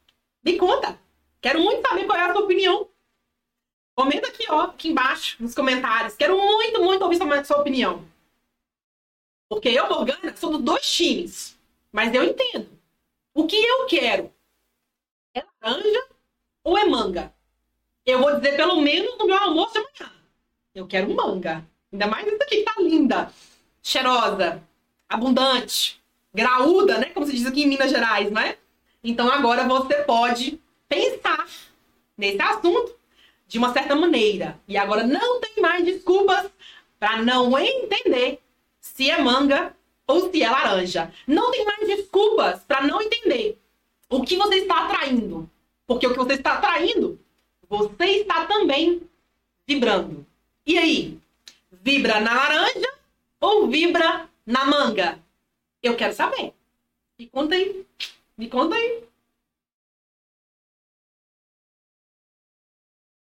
Me conta. Quero muito saber qual é a sua opinião. Comenta aqui, ó, aqui embaixo, nos comentários. Quero muito, muito ouvir a sua opinião. Porque eu, Morgana, sou dos dois times. Mas eu entendo. O que eu quero? É laranja ou é manga? Eu vou dizer pelo menos no meu almoço amanhã. Eu quero manga. Ainda mais essa aqui que tá linda, cheirosa, abundante, graúda, né? Como se diz aqui em Minas Gerais, não é? Então agora você pode pensar nesse assunto de uma certa maneira. E agora não tem mais desculpas para não entender se é manga ou se é laranja. Não tem mais desculpas para não entender o que você está atraindo. Porque o que você está atraindo, você está também vibrando. E aí? Vibra na laranja ou vibra na manga? Eu quero saber. Me conta aí. Me conta aí.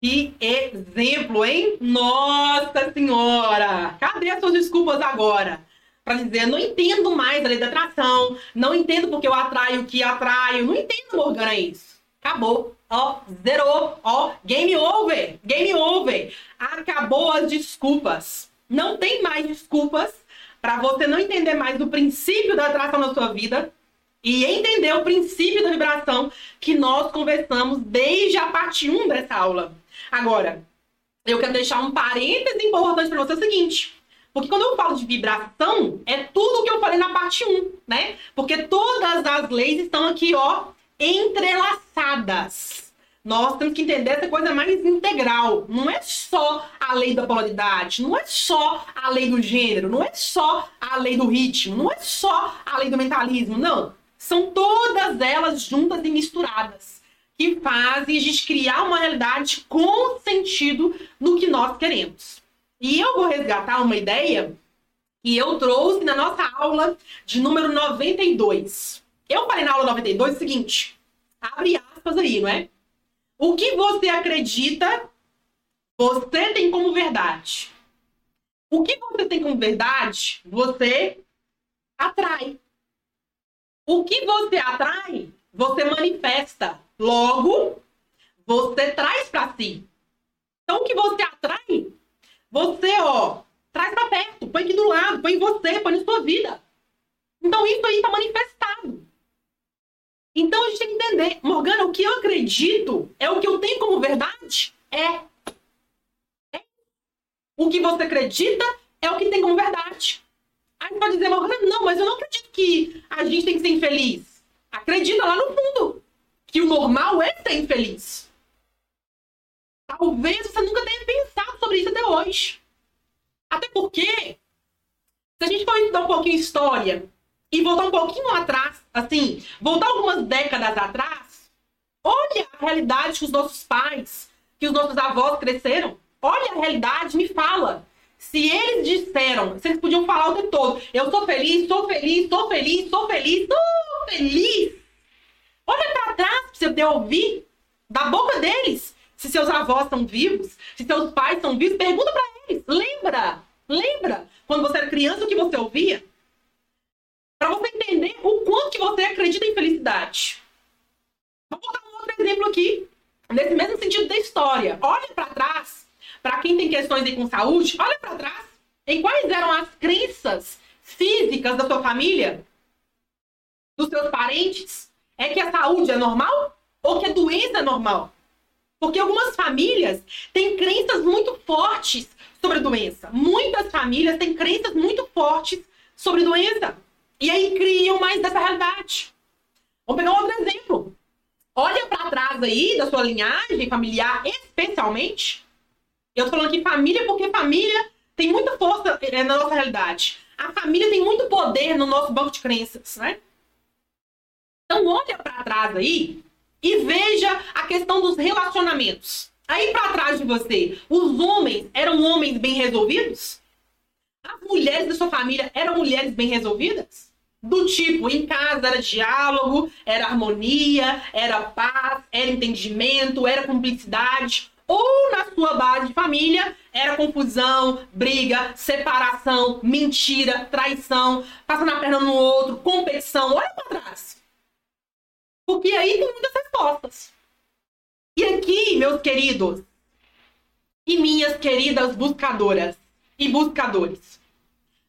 Que exemplo, hein? Nossa Senhora! Cadê as suas desculpas agora? Para dizer, não entendo mais a lei da atração, não entendo porque eu atraio o que atraio, não entendo, Morgana, isso. Acabou. Ó, zerou. Ó, game over. Game over. Acabou as desculpas. Não tem mais desculpas para você não entender mais do princípio da atração na sua vida e entender o princípio da vibração que nós conversamos desde a parte 1 dessa aula. Agora, eu quero deixar um parêntese importante para você é o seguinte. Porque quando eu falo de vibração, é tudo que eu falei na parte 1, né? Porque todas as leis estão aqui, ó, entrelaçadas. Nós temos que entender essa coisa mais integral. Não é só a lei da polaridade, não é só a lei do gênero, não é só a lei do ritmo, não é só a lei do mentalismo, não. São todas elas juntas e misturadas que fazem a gente criar uma realidade com sentido no que nós queremos. E eu vou resgatar uma ideia que eu trouxe na nossa aula de número 92. Eu falei na aula 92 o seguinte: abre aspas aí, não é? O que você acredita, você tem como verdade. O que você tem como verdade, você atrai. O que você atrai, você manifesta. Logo, você traz para si. Então, o que você atrai, você, ó, traz para perto, põe aqui do lado, põe em você, põe na sua vida. Então, isso aí está manifestado. Então a gente tem que entender, Morgana, o que eu acredito é o que eu tenho como verdade? É. é. O que você acredita é o que tem como verdade. Aí você vai dizer, Morgana, não, mas eu não acredito que a gente tem que ser infeliz. Acredita lá no fundo que o normal é ser infeliz. Talvez você nunca tenha pensado sobre isso até hoje. Até porque, se a gente for estudar um pouquinho história e voltar um pouquinho atrás, assim, voltar algumas décadas atrás, olha a realidade que os nossos pais, que os nossos avós cresceram. Olha a realidade, me fala. Se eles disseram, se eles podiam falar o tempo todo, eu sou feliz, sou feliz, sou feliz, sou feliz, sou feliz. Olha para trás pra você poder ouvir da boca deles. Se seus avós estão vivos, se seus pais estão vivos, pergunta para eles. Lembra? Lembra? Quando você era criança, o que você ouvia? Para você entender o quanto que você acredita em felicidade. Vou botar um outro exemplo aqui, nesse mesmo sentido da história. Olha para trás, para quem tem questões aí com saúde, olha para trás. Em quais eram as crenças físicas da sua família, dos seus parentes, é que a saúde é normal ou que a doença é normal? Porque algumas famílias têm crenças muito fortes sobre a doença. Muitas famílias têm crenças muito fortes sobre doença. E aí criam mais dessa realidade. Vamos pegar outro exemplo. Olha para trás aí da sua linhagem familiar, especialmente. Eu tô falando aqui família porque família tem muita força eh, na nossa realidade. A família tem muito poder no nosso banco de crenças, né? Então olha para trás aí e veja a questão dos relacionamentos. Aí para trás de você, os homens eram homens bem resolvidos? As mulheres da sua família eram mulheres bem resolvidas? Do tipo, em casa era diálogo, era harmonia, era paz, era entendimento, era cumplicidade. Ou na sua base de família era confusão, briga, separação, mentira, traição, passando a perna no outro, competição. Olha para trás. Porque aí tem muitas respostas. E aqui, meus queridos e minhas queridas buscadoras e buscadores,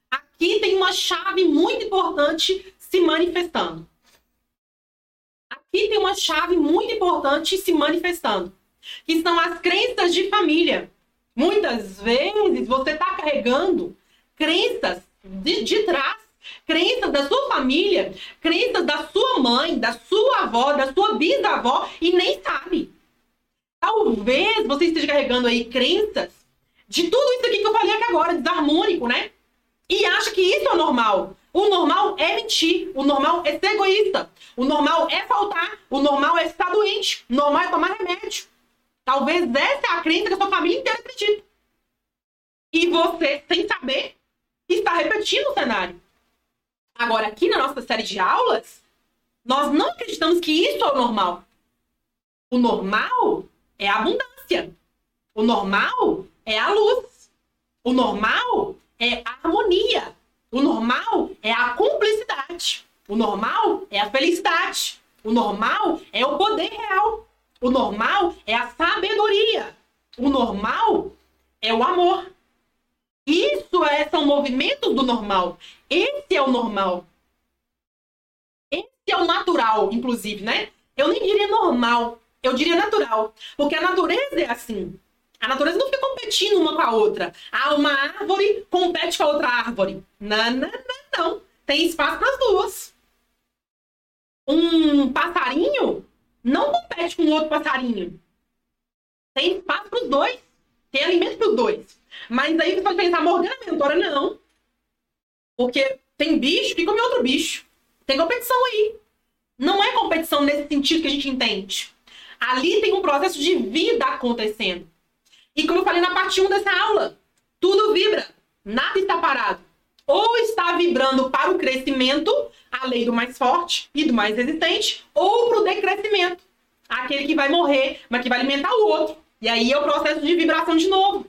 aqui tem uma chave muito importante se manifestando. Aqui tem uma chave muito importante se manifestando, que são as crenças de família. Muitas vezes você está carregando crenças de, de trás crenças da sua família, crenças da sua mãe, da sua avó, da sua bisavó e nem sabe. Talvez você esteja carregando aí crenças de tudo isso aqui que eu falei aqui agora, desarmônico, né? E acha que isso é normal. O normal é mentir, o normal é ser egoísta, o normal é faltar, o normal é estar doente, o normal é tomar remédio. Talvez essa é a crença que a sua família inteira acredita. E você, sem saber, está repetindo o cenário. Agora, aqui na nossa série de aulas, nós não acreditamos que isso é o normal. O normal é a abundância. O normal é a luz. O normal é a harmonia. O normal é a cumplicidade. O normal é a felicidade. O normal é o poder real. O normal é a sabedoria. O normal é o amor. Isso é, são movimentos do normal. Esse é o normal. Esse é o natural, inclusive, né? Eu nem diria normal, eu diria natural. Porque a natureza é assim. A natureza não fica competindo uma com a outra. Ah, uma árvore compete com a outra árvore. Não, não, não, não. Tem espaço para as duas. Um passarinho não compete com outro passarinho. Tem espaço para os dois. Tem alimento para os dois. Mas aí você pode pensar, Morgana mentora, não. Porque tem bicho que come outro bicho. Tem competição aí. Não é competição nesse sentido que a gente entende. Ali tem um processo de vida acontecendo. E como eu falei na parte 1 dessa aula, tudo vibra, nada está parado. Ou está vibrando para o crescimento, a lei do mais forte e do mais resistente, ou para o decrescimento, aquele que vai morrer, mas que vai alimentar o outro. E aí é o processo de vibração de novo.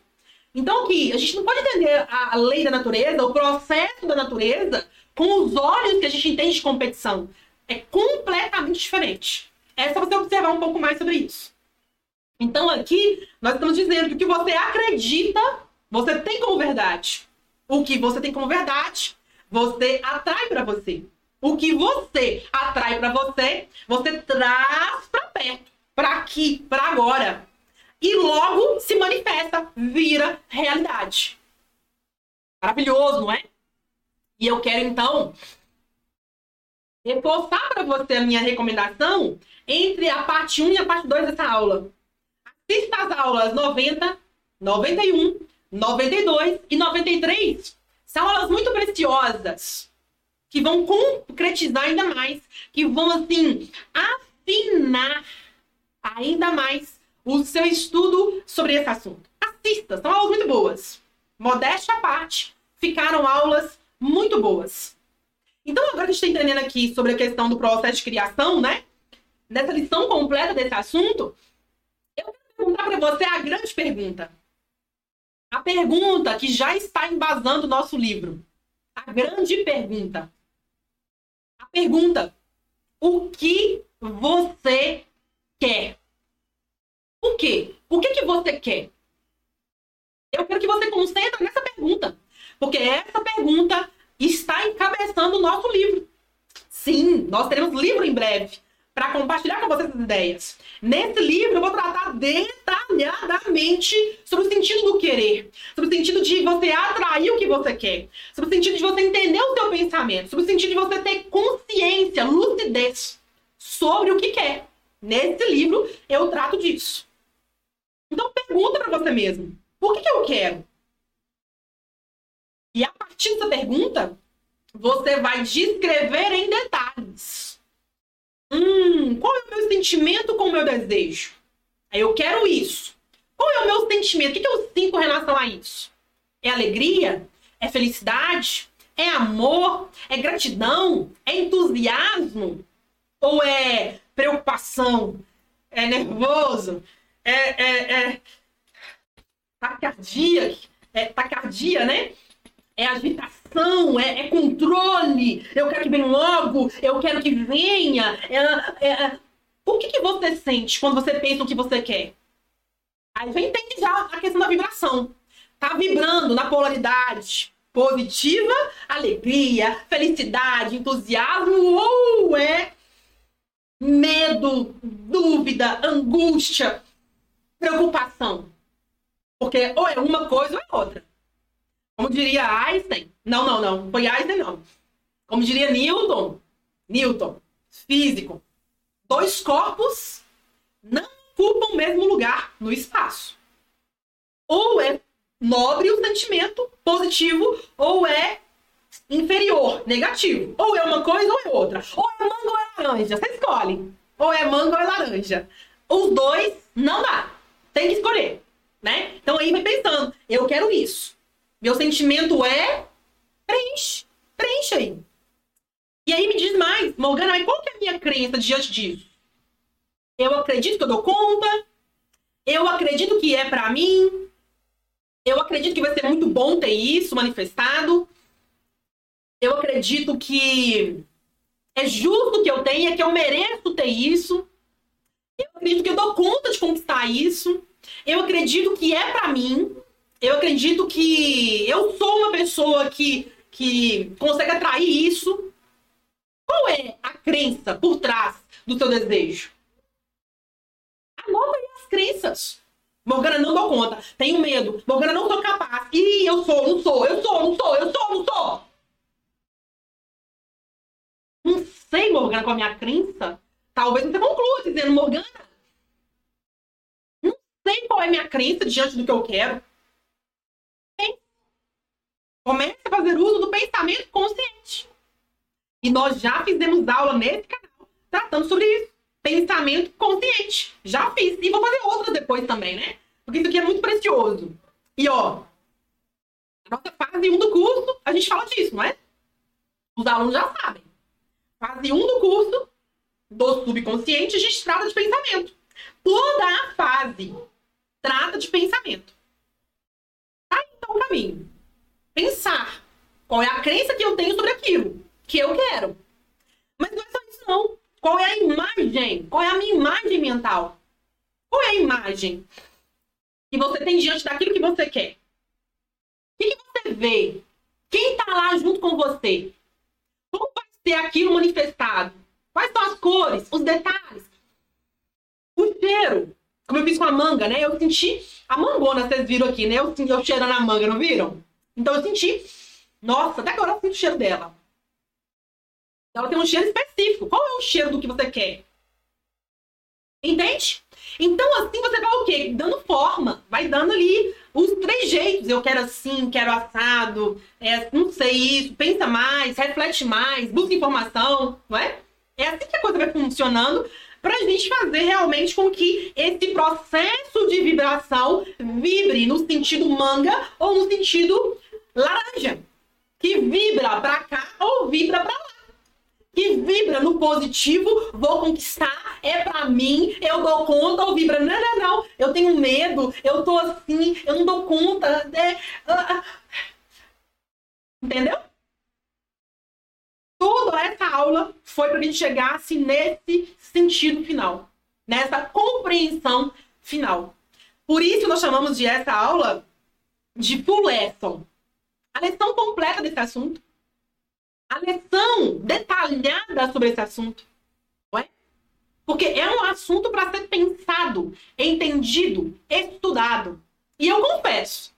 Então, aqui, a gente não pode entender a lei da natureza, o processo da natureza, com os olhos que a gente entende de competição. É completamente diferente. É só você observar um pouco mais sobre isso. Então, aqui, nós estamos dizendo que o que você acredita, você tem como verdade. O que você tem como verdade, você atrai para você. O que você atrai para você, você traz para perto, para aqui, para agora e logo se manifesta, vira realidade. Maravilhoso, não é? E eu quero então reforçar para você a minha recomendação entre a parte 1 e a parte 2 dessa aula. Assista as aulas 90, 91, 92 e 93. São aulas muito preciosas que vão concretizar ainda mais, que vão assim afinar ainda mais o seu estudo sobre esse assunto. Assista, são aulas muito boas. Modéstia à parte, ficaram aulas muito boas. Então, agora que a gente está entendendo aqui sobre a questão do processo de criação, né? Nessa lição completa desse assunto, eu quero perguntar para você a grande pergunta. A pergunta que já está embasando o nosso livro. A grande pergunta. A pergunta: o que você quer? O quê? O que, que você quer? Eu quero que você concentre nessa pergunta. Porque essa pergunta está encabeçando o nosso livro. Sim, nós teremos livro em breve para compartilhar com vocês as ideias. Nesse livro eu vou tratar detalhadamente sobre o sentido do querer, sobre o sentido de você atrair o que você quer, sobre o sentido de você entender o seu pensamento, sobre o sentido de você ter consciência, lucidez sobre o que quer. Nesse livro eu trato disso. Então pergunta para você mesmo: por que, que eu quero? E a partir dessa pergunta, você vai descrever em detalhes. Hum, qual é o meu sentimento com o meu desejo? Eu quero isso. Qual é o meu sentimento? O que, que eu sinto com relação a isso? É alegria? É felicidade? É amor? É gratidão? É entusiasmo? Ou é preocupação? É nervoso? É, é, é taquicardia? É taquicardia, né? É agitação, é, é, controle. Eu quero que venha logo, eu quero que venha. É, é, é, o que, que você sente quando você pensa o que você quer? Aí já entende já a questão da vibração. Tá vibrando na polaridade positiva, alegria, felicidade, entusiasmo, ou é medo, dúvida, angústia, preocupação. Porque ou é uma coisa ou é outra. Como diria Einstein. Não, não, não. Foi Einstein, não. Como diria Newton. Newton, físico. Dois corpos não ocupam o mesmo lugar no espaço. Ou é nobre o sentimento positivo, ou é inferior, negativo. Ou é uma coisa ou é outra. Ou é mango ou é laranja. Você escolhe. Ou é mango ou é laranja. Os dois não dá. Tem que escolher. Né? Então aí vai pensando, eu quero isso. Meu sentimento é preenche. Preenche aí. E aí me diz mais, Morgana, qual que é a minha crença diante disso? Eu acredito que eu dou conta. Eu acredito que é para mim. Eu acredito que vai ser muito bom ter isso manifestado. Eu acredito que é justo que eu tenha, que eu mereço ter isso. Eu acredito que eu dou conta de conquistar isso. Eu acredito que é para mim eu acredito que eu sou uma pessoa que, que consegue atrair isso. Qual é a crença por trás do seu desejo? Anota aí as crenças. Morgana, não dou conta. Tenho medo. Morgana, não sou capaz. Ih, eu sou, não sou, eu sou, não sou, eu sou, não sou. Não sei, Morgana, qual é a minha crença. Talvez você conclua dizendo, Morgana, sei qual é a minha crença diante do que eu quero. Comece a fazer uso do pensamento consciente. E nós já fizemos aula nesse canal tratando sobre isso. Pensamento consciente. Já fiz. E vou fazer outras depois também, né? Porque isso aqui é muito precioso. E ó, a nossa fase 1 do curso, a gente fala disso, não é? Os alunos já sabem. Fase 1 do curso do subconsciente, a gente trata de pensamento. Toda a fase trata de pensamento. Tá então o caminho pensar qual é a crença que eu tenho sobre aquilo que eu quero. Mas não é só isso, não. Qual é a imagem? Qual é a minha imagem mental? Qual é a imagem que você tem diante daquilo que você quer? O que, que você vê? Quem está lá junto com você? Como vai ser aquilo manifestado? Quais são as cores, os detalhes? O cheiro. Como eu fiz com a manga, né? Eu senti a mangona, vocês viram aqui, né? Eu, eu cheirando a manga, não viram? Então eu senti, nossa, até agora eu sinto o cheiro dela. Ela tem um cheiro específico. Qual é o cheiro do que você quer? Entende? Então, assim você vai o quê? Dando forma. Vai dando ali os três jeitos. Eu quero assim, quero assado, é, não sei isso, pensa mais, reflete mais, busca informação, não é? É assim que a coisa vai funcionando para a gente fazer realmente com que esse processo de vibração vibre no sentido manga ou no sentido laranja, que vibra para cá ou vibra para lá. Que vibra no positivo, vou conquistar, é para mim, eu dou conta, ou vibra, não, não, não, eu tenho medo, eu tô assim, eu não dou conta. É, entendeu? Toda essa aula foi para a gente chegasse nesse sentido final, nessa compreensão final. Por isso nós chamamos de essa aula de full lesson a lição completa desse assunto. a lição detalhada sobre esse assunto. Não é? Porque é um assunto para ser pensado, entendido, estudado. E eu confesso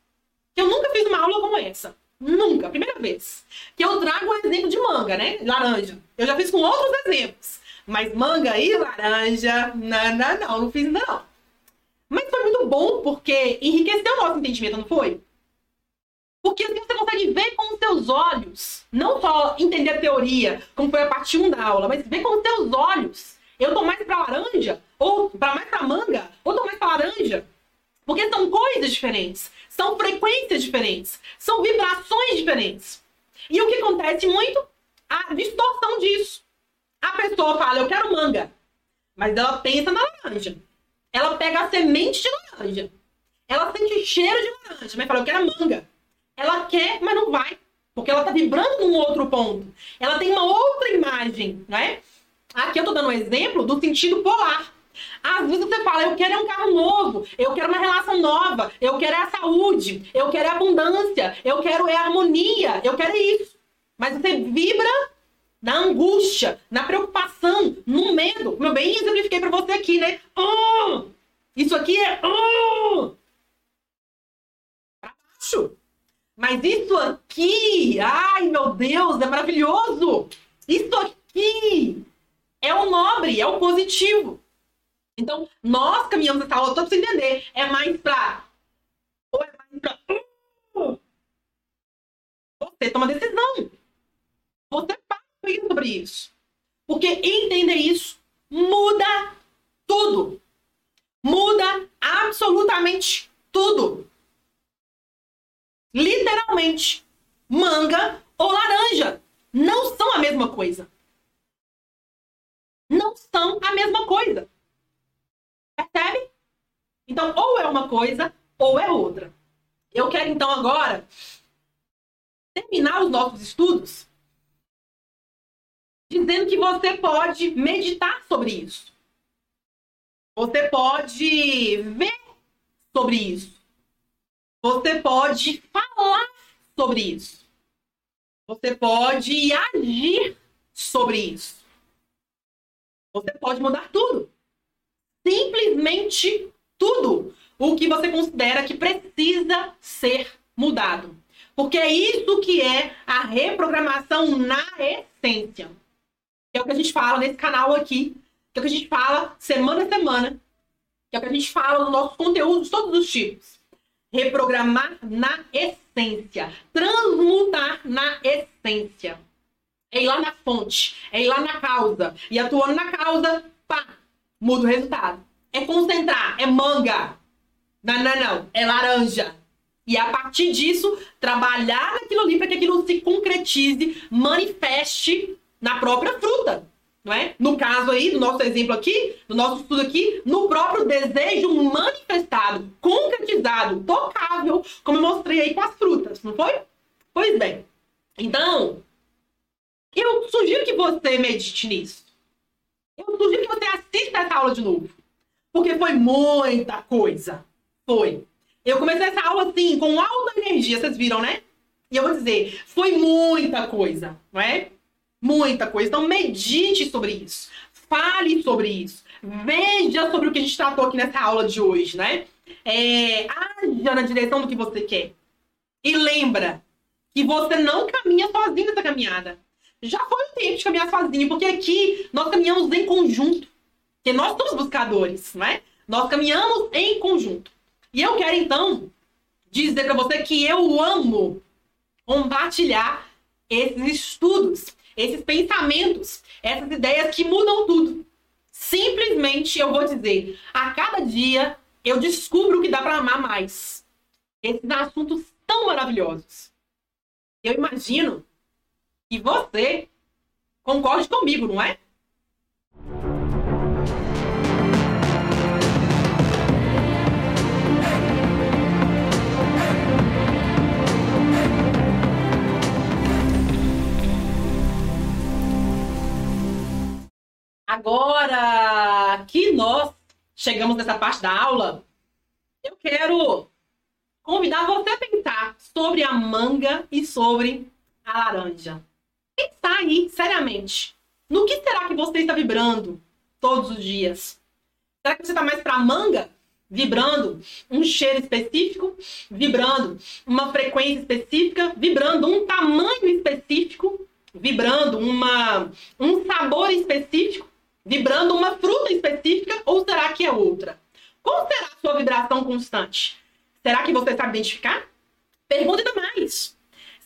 que eu nunca fiz uma aula como essa. Nunca, primeira vez. Que eu trago um exemplo de manga, né? Laranja. Eu já fiz com outros exemplos. Mas manga e laranja, não, não, não, não fiz ainda não. Mas foi muito bom porque enriqueceu o nosso entendimento, não foi? Porque assim você consegue ver com os seus olhos, não só entender a teoria, como foi a parte 1 da aula, mas ver com os seus olhos. Eu tô mais pra laranja, ou para mais pra manga, ou tô mais pra laranja. Porque são coisas diferentes, são frequências diferentes, são vibrações diferentes. E o que acontece muito? A distorção disso. A pessoa fala, eu quero manga, mas ela pensa na laranja. Ela pega a semente de laranja. Ela sente cheiro de laranja, mas fala, eu quero manga. Ela quer, mas não vai. Porque ela tá vibrando num outro ponto. Ela tem uma outra imagem, né? Aqui eu tô dando um exemplo do sentido polar. Às vezes você fala, eu quero um carro novo, eu quero uma relação nova, eu quero a saúde, eu quero a abundância, eu quero a harmonia, eu quero isso. Mas você vibra na angústia, na preocupação, no medo. Meu bem, exemplifiquei para você aqui, né? Oh, isso aqui é oh, pra baixo. Mas isso aqui, ai meu Deus, é maravilhoso. Isso aqui é o nobre, é o positivo. Então, nós caminhamos essa aula toda para você entender. É mais pra. Ou é mais pra. Uh, você toma decisão. Você fala sobre isso. Porque entender isso muda tudo. Muda absolutamente tudo. Literalmente. Manga ou laranja. Não são a mesma coisa. Não são a mesma coisa. Percebe? Então, ou é uma coisa ou é outra. Eu quero, então, agora terminar os nossos estudos dizendo que você pode meditar sobre isso. Você pode ver sobre isso. Você pode falar sobre isso. Você pode agir sobre isso. Você pode mudar tudo. Simplesmente tudo o que você considera que precisa ser mudado. Porque é isso que é a reprogramação na essência. É o que a gente fala nesse canal aqui. Que é o que a gente fala semana a semana. Que é o que a gente fala nos nossos conteúdos, todos os tipos reprogramar na essência, transmutar na essência. É ir lá na fonte, é ir lá na causa. E atuando na causa, pá, muda o resultado. É concentrar, é manga. Não, não, não, é laranja. E a partir disso, trabalhar naquilo ali para que aquilo se concretize, manifeste na própria fruta não é? No caso aí, do nosso exemplo aqui, do nosso estudo aqui, no próprio desejo manifestado, concretizado, tocável, como eu mostrei aí com as frutas, não foi? Pois bem. Então, eu sugiro que você medite nisso. Eu sugiro que você assista essa aula de novo. Porque foi muita coisa. Foi. Eu comecei essa aula assim, com alta energia, vocês viram, né? E eu vou dizer, foi muita coisa, não é? Muita coisa. Então, medite sobre isso. Fale sobre isso. Veja sobre o que a gente tratou aqui nessa aula de hoje, né? É, haja na direção do que você quer. E lembra que você não caminha sozinho nessa caminhada. Já foi o tempo de caminhar sozinho, porque aqui nós caminhamos em conjunto. Porque nós somos buscadores, não é? Nós caminhamos em conjunto. E eu quero, então, dizer para você que eu amo compartilhar esses estudos esses pensamentos, essas ideias que mudam tudo. Simplesmente eu vou dizer, a cada dia eu descubro que dá para amar mais. Esses assuntos tão maravilhosos. Eu imagino que você concorde comigo, não é? Agora que nós chegamos nessa parte da aula, eu quero convidar você a pensar sobre a manga e sobre a laranja. Pensar aí, seriamente. No que será que você está vibrando todos os dias? Será que você está mais para manga? Vibrando um cheiro específico, vibrando uma frequência específica, vibrando um tamanho específico, vibrando uma, um sabor específico, vibrando uma fruta específica, ou será que é outra? Qual será a sua vibração constante? Será que você sabe identificar? Pergunta ainda mais.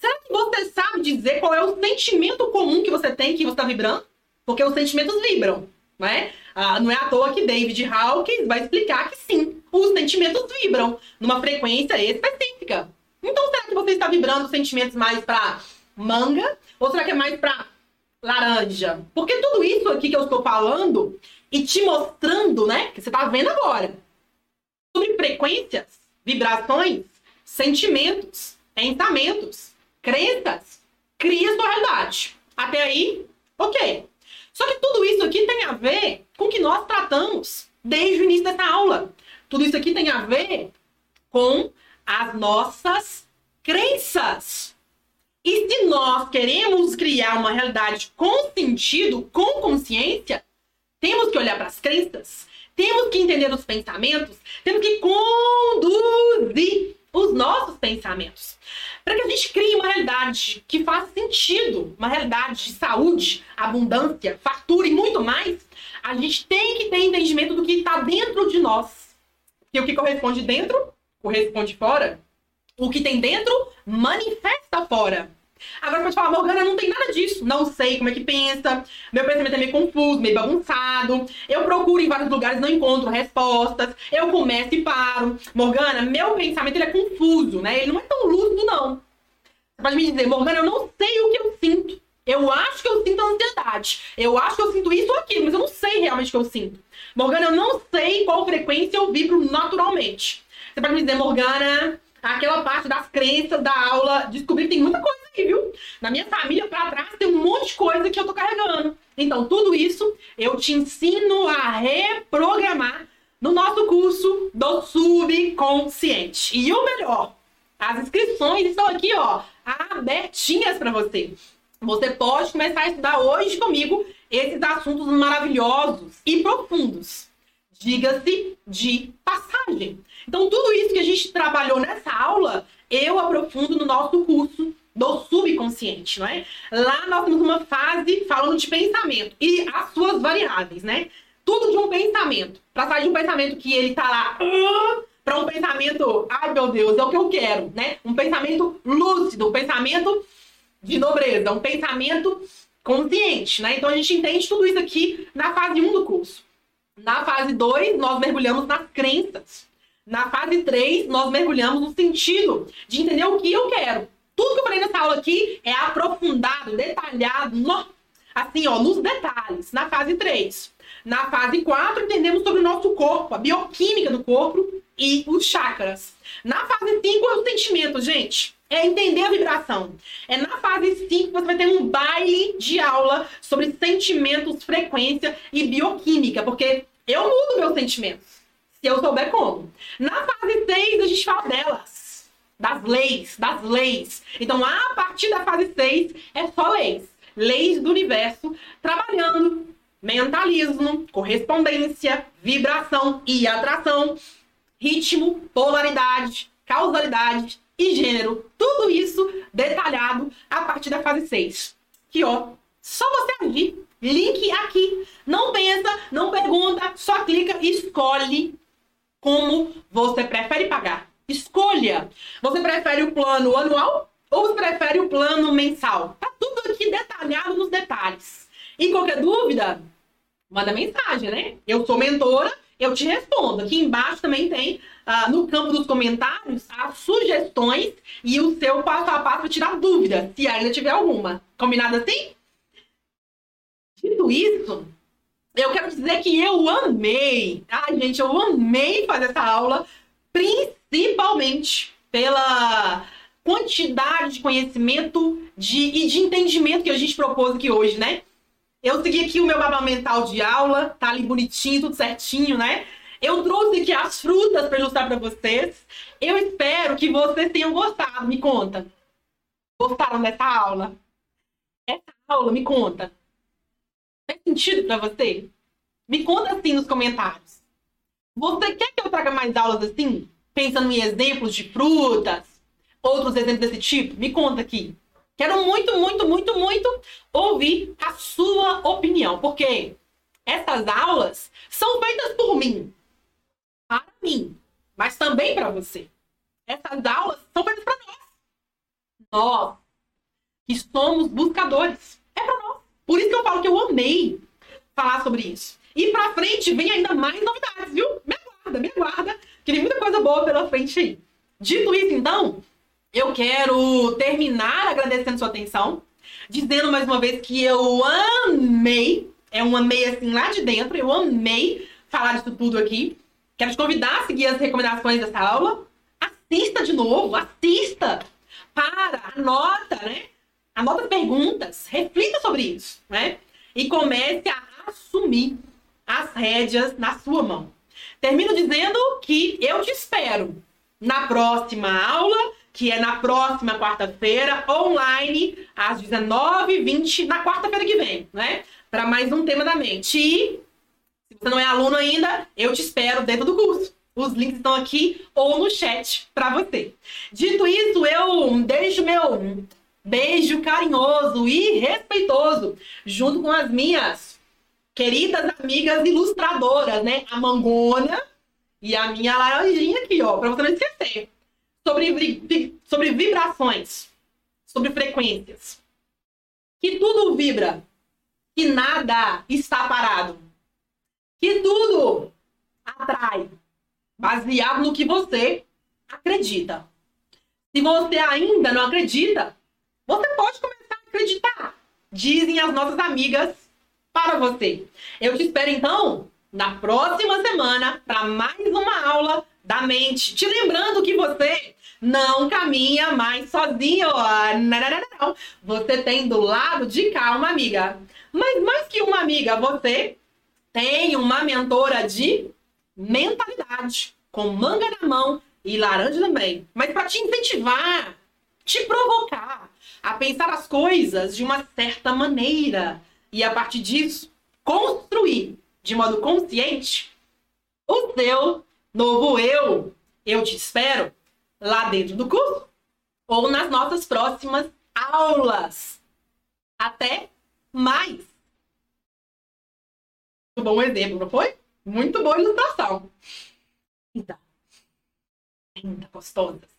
Será que você sabe dizer qual é o sentimento comum que você tem que você está vibrando? Porque os sentimentos vibram, não é? Ah, não é à toa que David Hawkins vai explicar que sim, os sentimentos vibram numa frequência específica. Então, será que você está vibrando sentimentos mais para manga? Ou será que é mais para laranja? Porque tudo isso aqui que eu estou falando e te mostrando, né? Que você está vendo agora. Sobre frequências, vibrações, sentimentos, pensamentos, crenças, cria sua realidade. Até aí, ok. Só que tudo isso aqui tem a ver com o que nós tratamos desde o início dessa aula. Tudo isso aqui tem a ver com as nossas crenças. E se nós queremos criar uma realidade com sentido, com consciência, temos que olhar para as crenças, temos que entender os pensamentos, temos que conduzir os nossos pensamentos. Para que a gente crie uma realidade que faça sentido, uma realidade de saúde, abundância, fartura e muito mais, a gente tem que ter entendimento do que está dentro de nós. E o que corresponde dentro, corresponde fora. O que tem dentro, manifesta fora. Agora pode falar, Morgana, não tem nada disso. Não sei como é que pensa. Meu pensamento é meio confuso, meio bagunçado. Eu procuro em vários lugares, não encontro respostas. Eu começo e paro. Morgana, meu pensamento ele é confuso, né? Ele não é tão lúcido, não. Você pode me dizer, Morgana, eu não sei o que eu sinto. Eu acho que eu sinto ansiedade. Eu acho que eu sinto isso ou aquilo, mas eu não sei realmente o que eu sinto. Morgana, eu não sei qual frequência eu vibro naturalmente. Você pode me dizer, Morgana, aquela parte das crenças da aula, descobri que tem muita coisa aí, viu? Na minha família para trás tem um monte de coisa que eu tô carregando. Então, tudo isso eu te ensino a reprogramar no nosso curso do subconsciente. E o melhor, as inscrições estão aqui, ó, abertinhas para você. Você pode começar a estudar hoje comigo esses assuntos maravilhosos e profundos. Diga-se de passagem. Então, tudo isso que a gente trabalhou nessa aula, eu aprofundo no nosso curso do subconsciente, não é? Lá nós temos uma fase falando de pensamento e as suas variáveis, né? Tudo de um pensamento. Para sair de um pensamento que ele tá lá uh, para um pensamento, ai meu Deus, é o que eu quero, né? Um pensamento lúcido, um pensamento de nobreza, um pensamento consciente, né? Então a gente entende tudo isso aqui na fase 1 do curso. Na fase 2, nós mergulhamos nas crenças. Na fase 3, nós mergulhamos no sentido de entender o que eu quero. Tudo que eu falei nessa aula aqui é aprofundado, detalhado, no, assim, ó, nos detalhes, na fase 3. Na fase 4, entendemos sobre o nosso corpo, a bioquímica do corpo e os chakras. Na fase 5, é o sentimento, gente. É entender a vibração. É na fase 5 que você vai ter um baile de aula sobre sentimentos, frequência e bioquímica, porque eu mudo meus sentimentos, se eu souber como. Na fase 6, a gente fala delas das leis, das leis. Então, a partir da fase 6, é só leis. Leis do universo, trabalhando mentalismo, correspondência, vibração e atração, ritmo, polaridade, causalidade e gênero. Tudo isso detalhado a partir da fase 6. Que, ó, só você agir. Link aqui. Não pensa, não pergunta, só clica e escolhe como você prefere pagar. Escolha. Você prefere o plano anual ou você prefere o plano mensal? Tá tudo aqui detalhado nos detalhes. E qualquer dúvida, manda mensagem, né? Eu sou mentora, eu te respondo. Aqui embaixo também tem, uh, no campo dos comentários, as sugestões e o seu passo a passo para tirar dúvida, se ainda tiver alguma. Combinado assim? Dito isso, eu quero dizer que eu amei. Ai, gente, eu amei fazer essa aula, principalmente pela quantidade de conhecimento de, e de entendimento que a gente propôs aqui hoje, né? Eu segui aqui o meu mapa mental de aula, tá ali bonitinho, tudo certinho, né? Eu trouxe aqui as frutas para ilustrar para vocês. Eu espero que vocês tenham gostado. Me conta. Gostaram dessa aula? Essa aula? Me conta. Faz sentido para você? Me conta assim nos comentários. Você quer que eu traga mais aulas assim? Pensando em exemplos de frutas, outros exemplos desse tipo? Me conta aqui. Quero muito, muito, muito, muito ouvir a sua opinião, porque essas aulas são feitas por mim, para mim, mas também para você. Essas aulas são feitas para nós. Nós que somos buscadores. É para nós. Por isso que eu falo que eu amei falar sobre isso. E para frente vem ainda mais novidades, viu? Me aguarda, me aguarda, que tem muita coisa boa pela frente aí. Dito isso, então, eu quero terminar agradecendo sua atenção, dizendo mais uma vez que eu amei, é um amei assim lá de dentro, eu amei falar disso tudo aqui. Quero te convidar a seguir as recomendações dessa aula. Assista de novo, assista. Para, anota, né? Anota as perguntas, reflita sobre isso, né? E comece a assumir as rédeas na sua mão. Termino dizendo que eu te espero na próxima aula que é na próxima quarta-feira, online, às 19h20, na quarta-feira que vem, né? Para mais um tema da mente. E, se você não é aluno ainda, eu te espero dentro do curso. Os links estão aqui ou no chat para você. Dito isso, eu deixo meu beijo carinhoso e respeitoso junto com as minhas queridas amigas ilustradoras, né? A Mangona e a minha laranjinha aqui, ó, para você não esquecer sobre, sobre vibrações, sobre frequências. Que tudo vibra, que nada está parado, que tudo atrai, baseado no que você acredita. Se você ainda não acredita, você pode começar a acreditar, dizem as nossas amigas para você. Eu te espero então na próxima semana para mais uma aula da mente. Te lembrando que você não caminha mais sozinho. Você tem do lado de cá uma amiga. Mas mais que uma amiga, você tem uma mentora de mentalidade, com manga na mão e laranja também. Mas para te incentivar, te provocar a pensar as coisas de uma certa maneira e a partir disso construir de modo consciente o seu novo eu. Eu te espero lá dentro do curso ou nas nossas próximas aulas. Até mais! Muito bom exemplo, não foi? Muito boa ilustração. Linda. Linda, gostosa.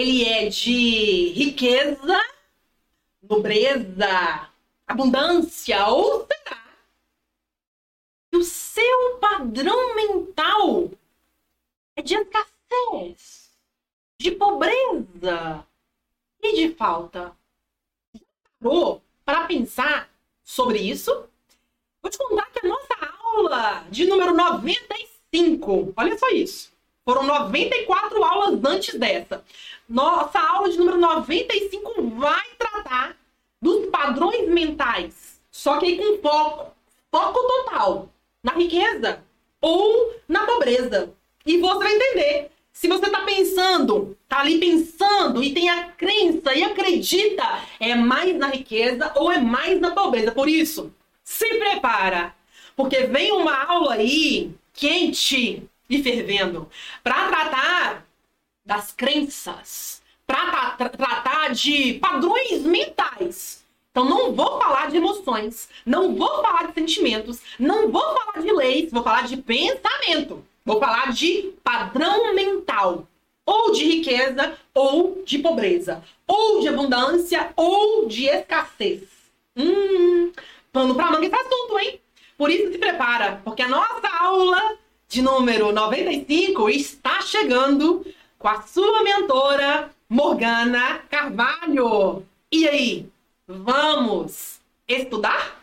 Ele é de riqueza, nobreza, abundância, ou será que o seu padrão mental é de escassez? de pobreza e de falta. Parou para pensar sobre isso? Vou te contar que a nossa aula de número 95, olha só isso. Foram 94 aulas antes dessa. Nossa aula de número 95 vai tratar dos padrões mentais. Só que aí com foco, foco total na riqueza ou na pobreza. E você vai entender. Se você está pensando, tá ali pensando e tem a crença e acredita, é mais na riqueza ou é mais na pobreza. Por isso, se prepara, porque vem uma aula aí quente e fervendo para tratar das crenças, para tra tratar de padrões mentais. Então não vou falar de emoções, não vou falar de sentimentos, não vou falar de leis, vou falar de pensamento. Vou falar de padrão mental, ou de riqueza ou de pobreza, ou de abundância ou de escassez. Hum, pano pra manga esse assunto, hein? Por isso se prepara, porque a nossa aula de número 95 está chegando com a sua mentora, Morgana Carvalho. E aí, vamos estudar?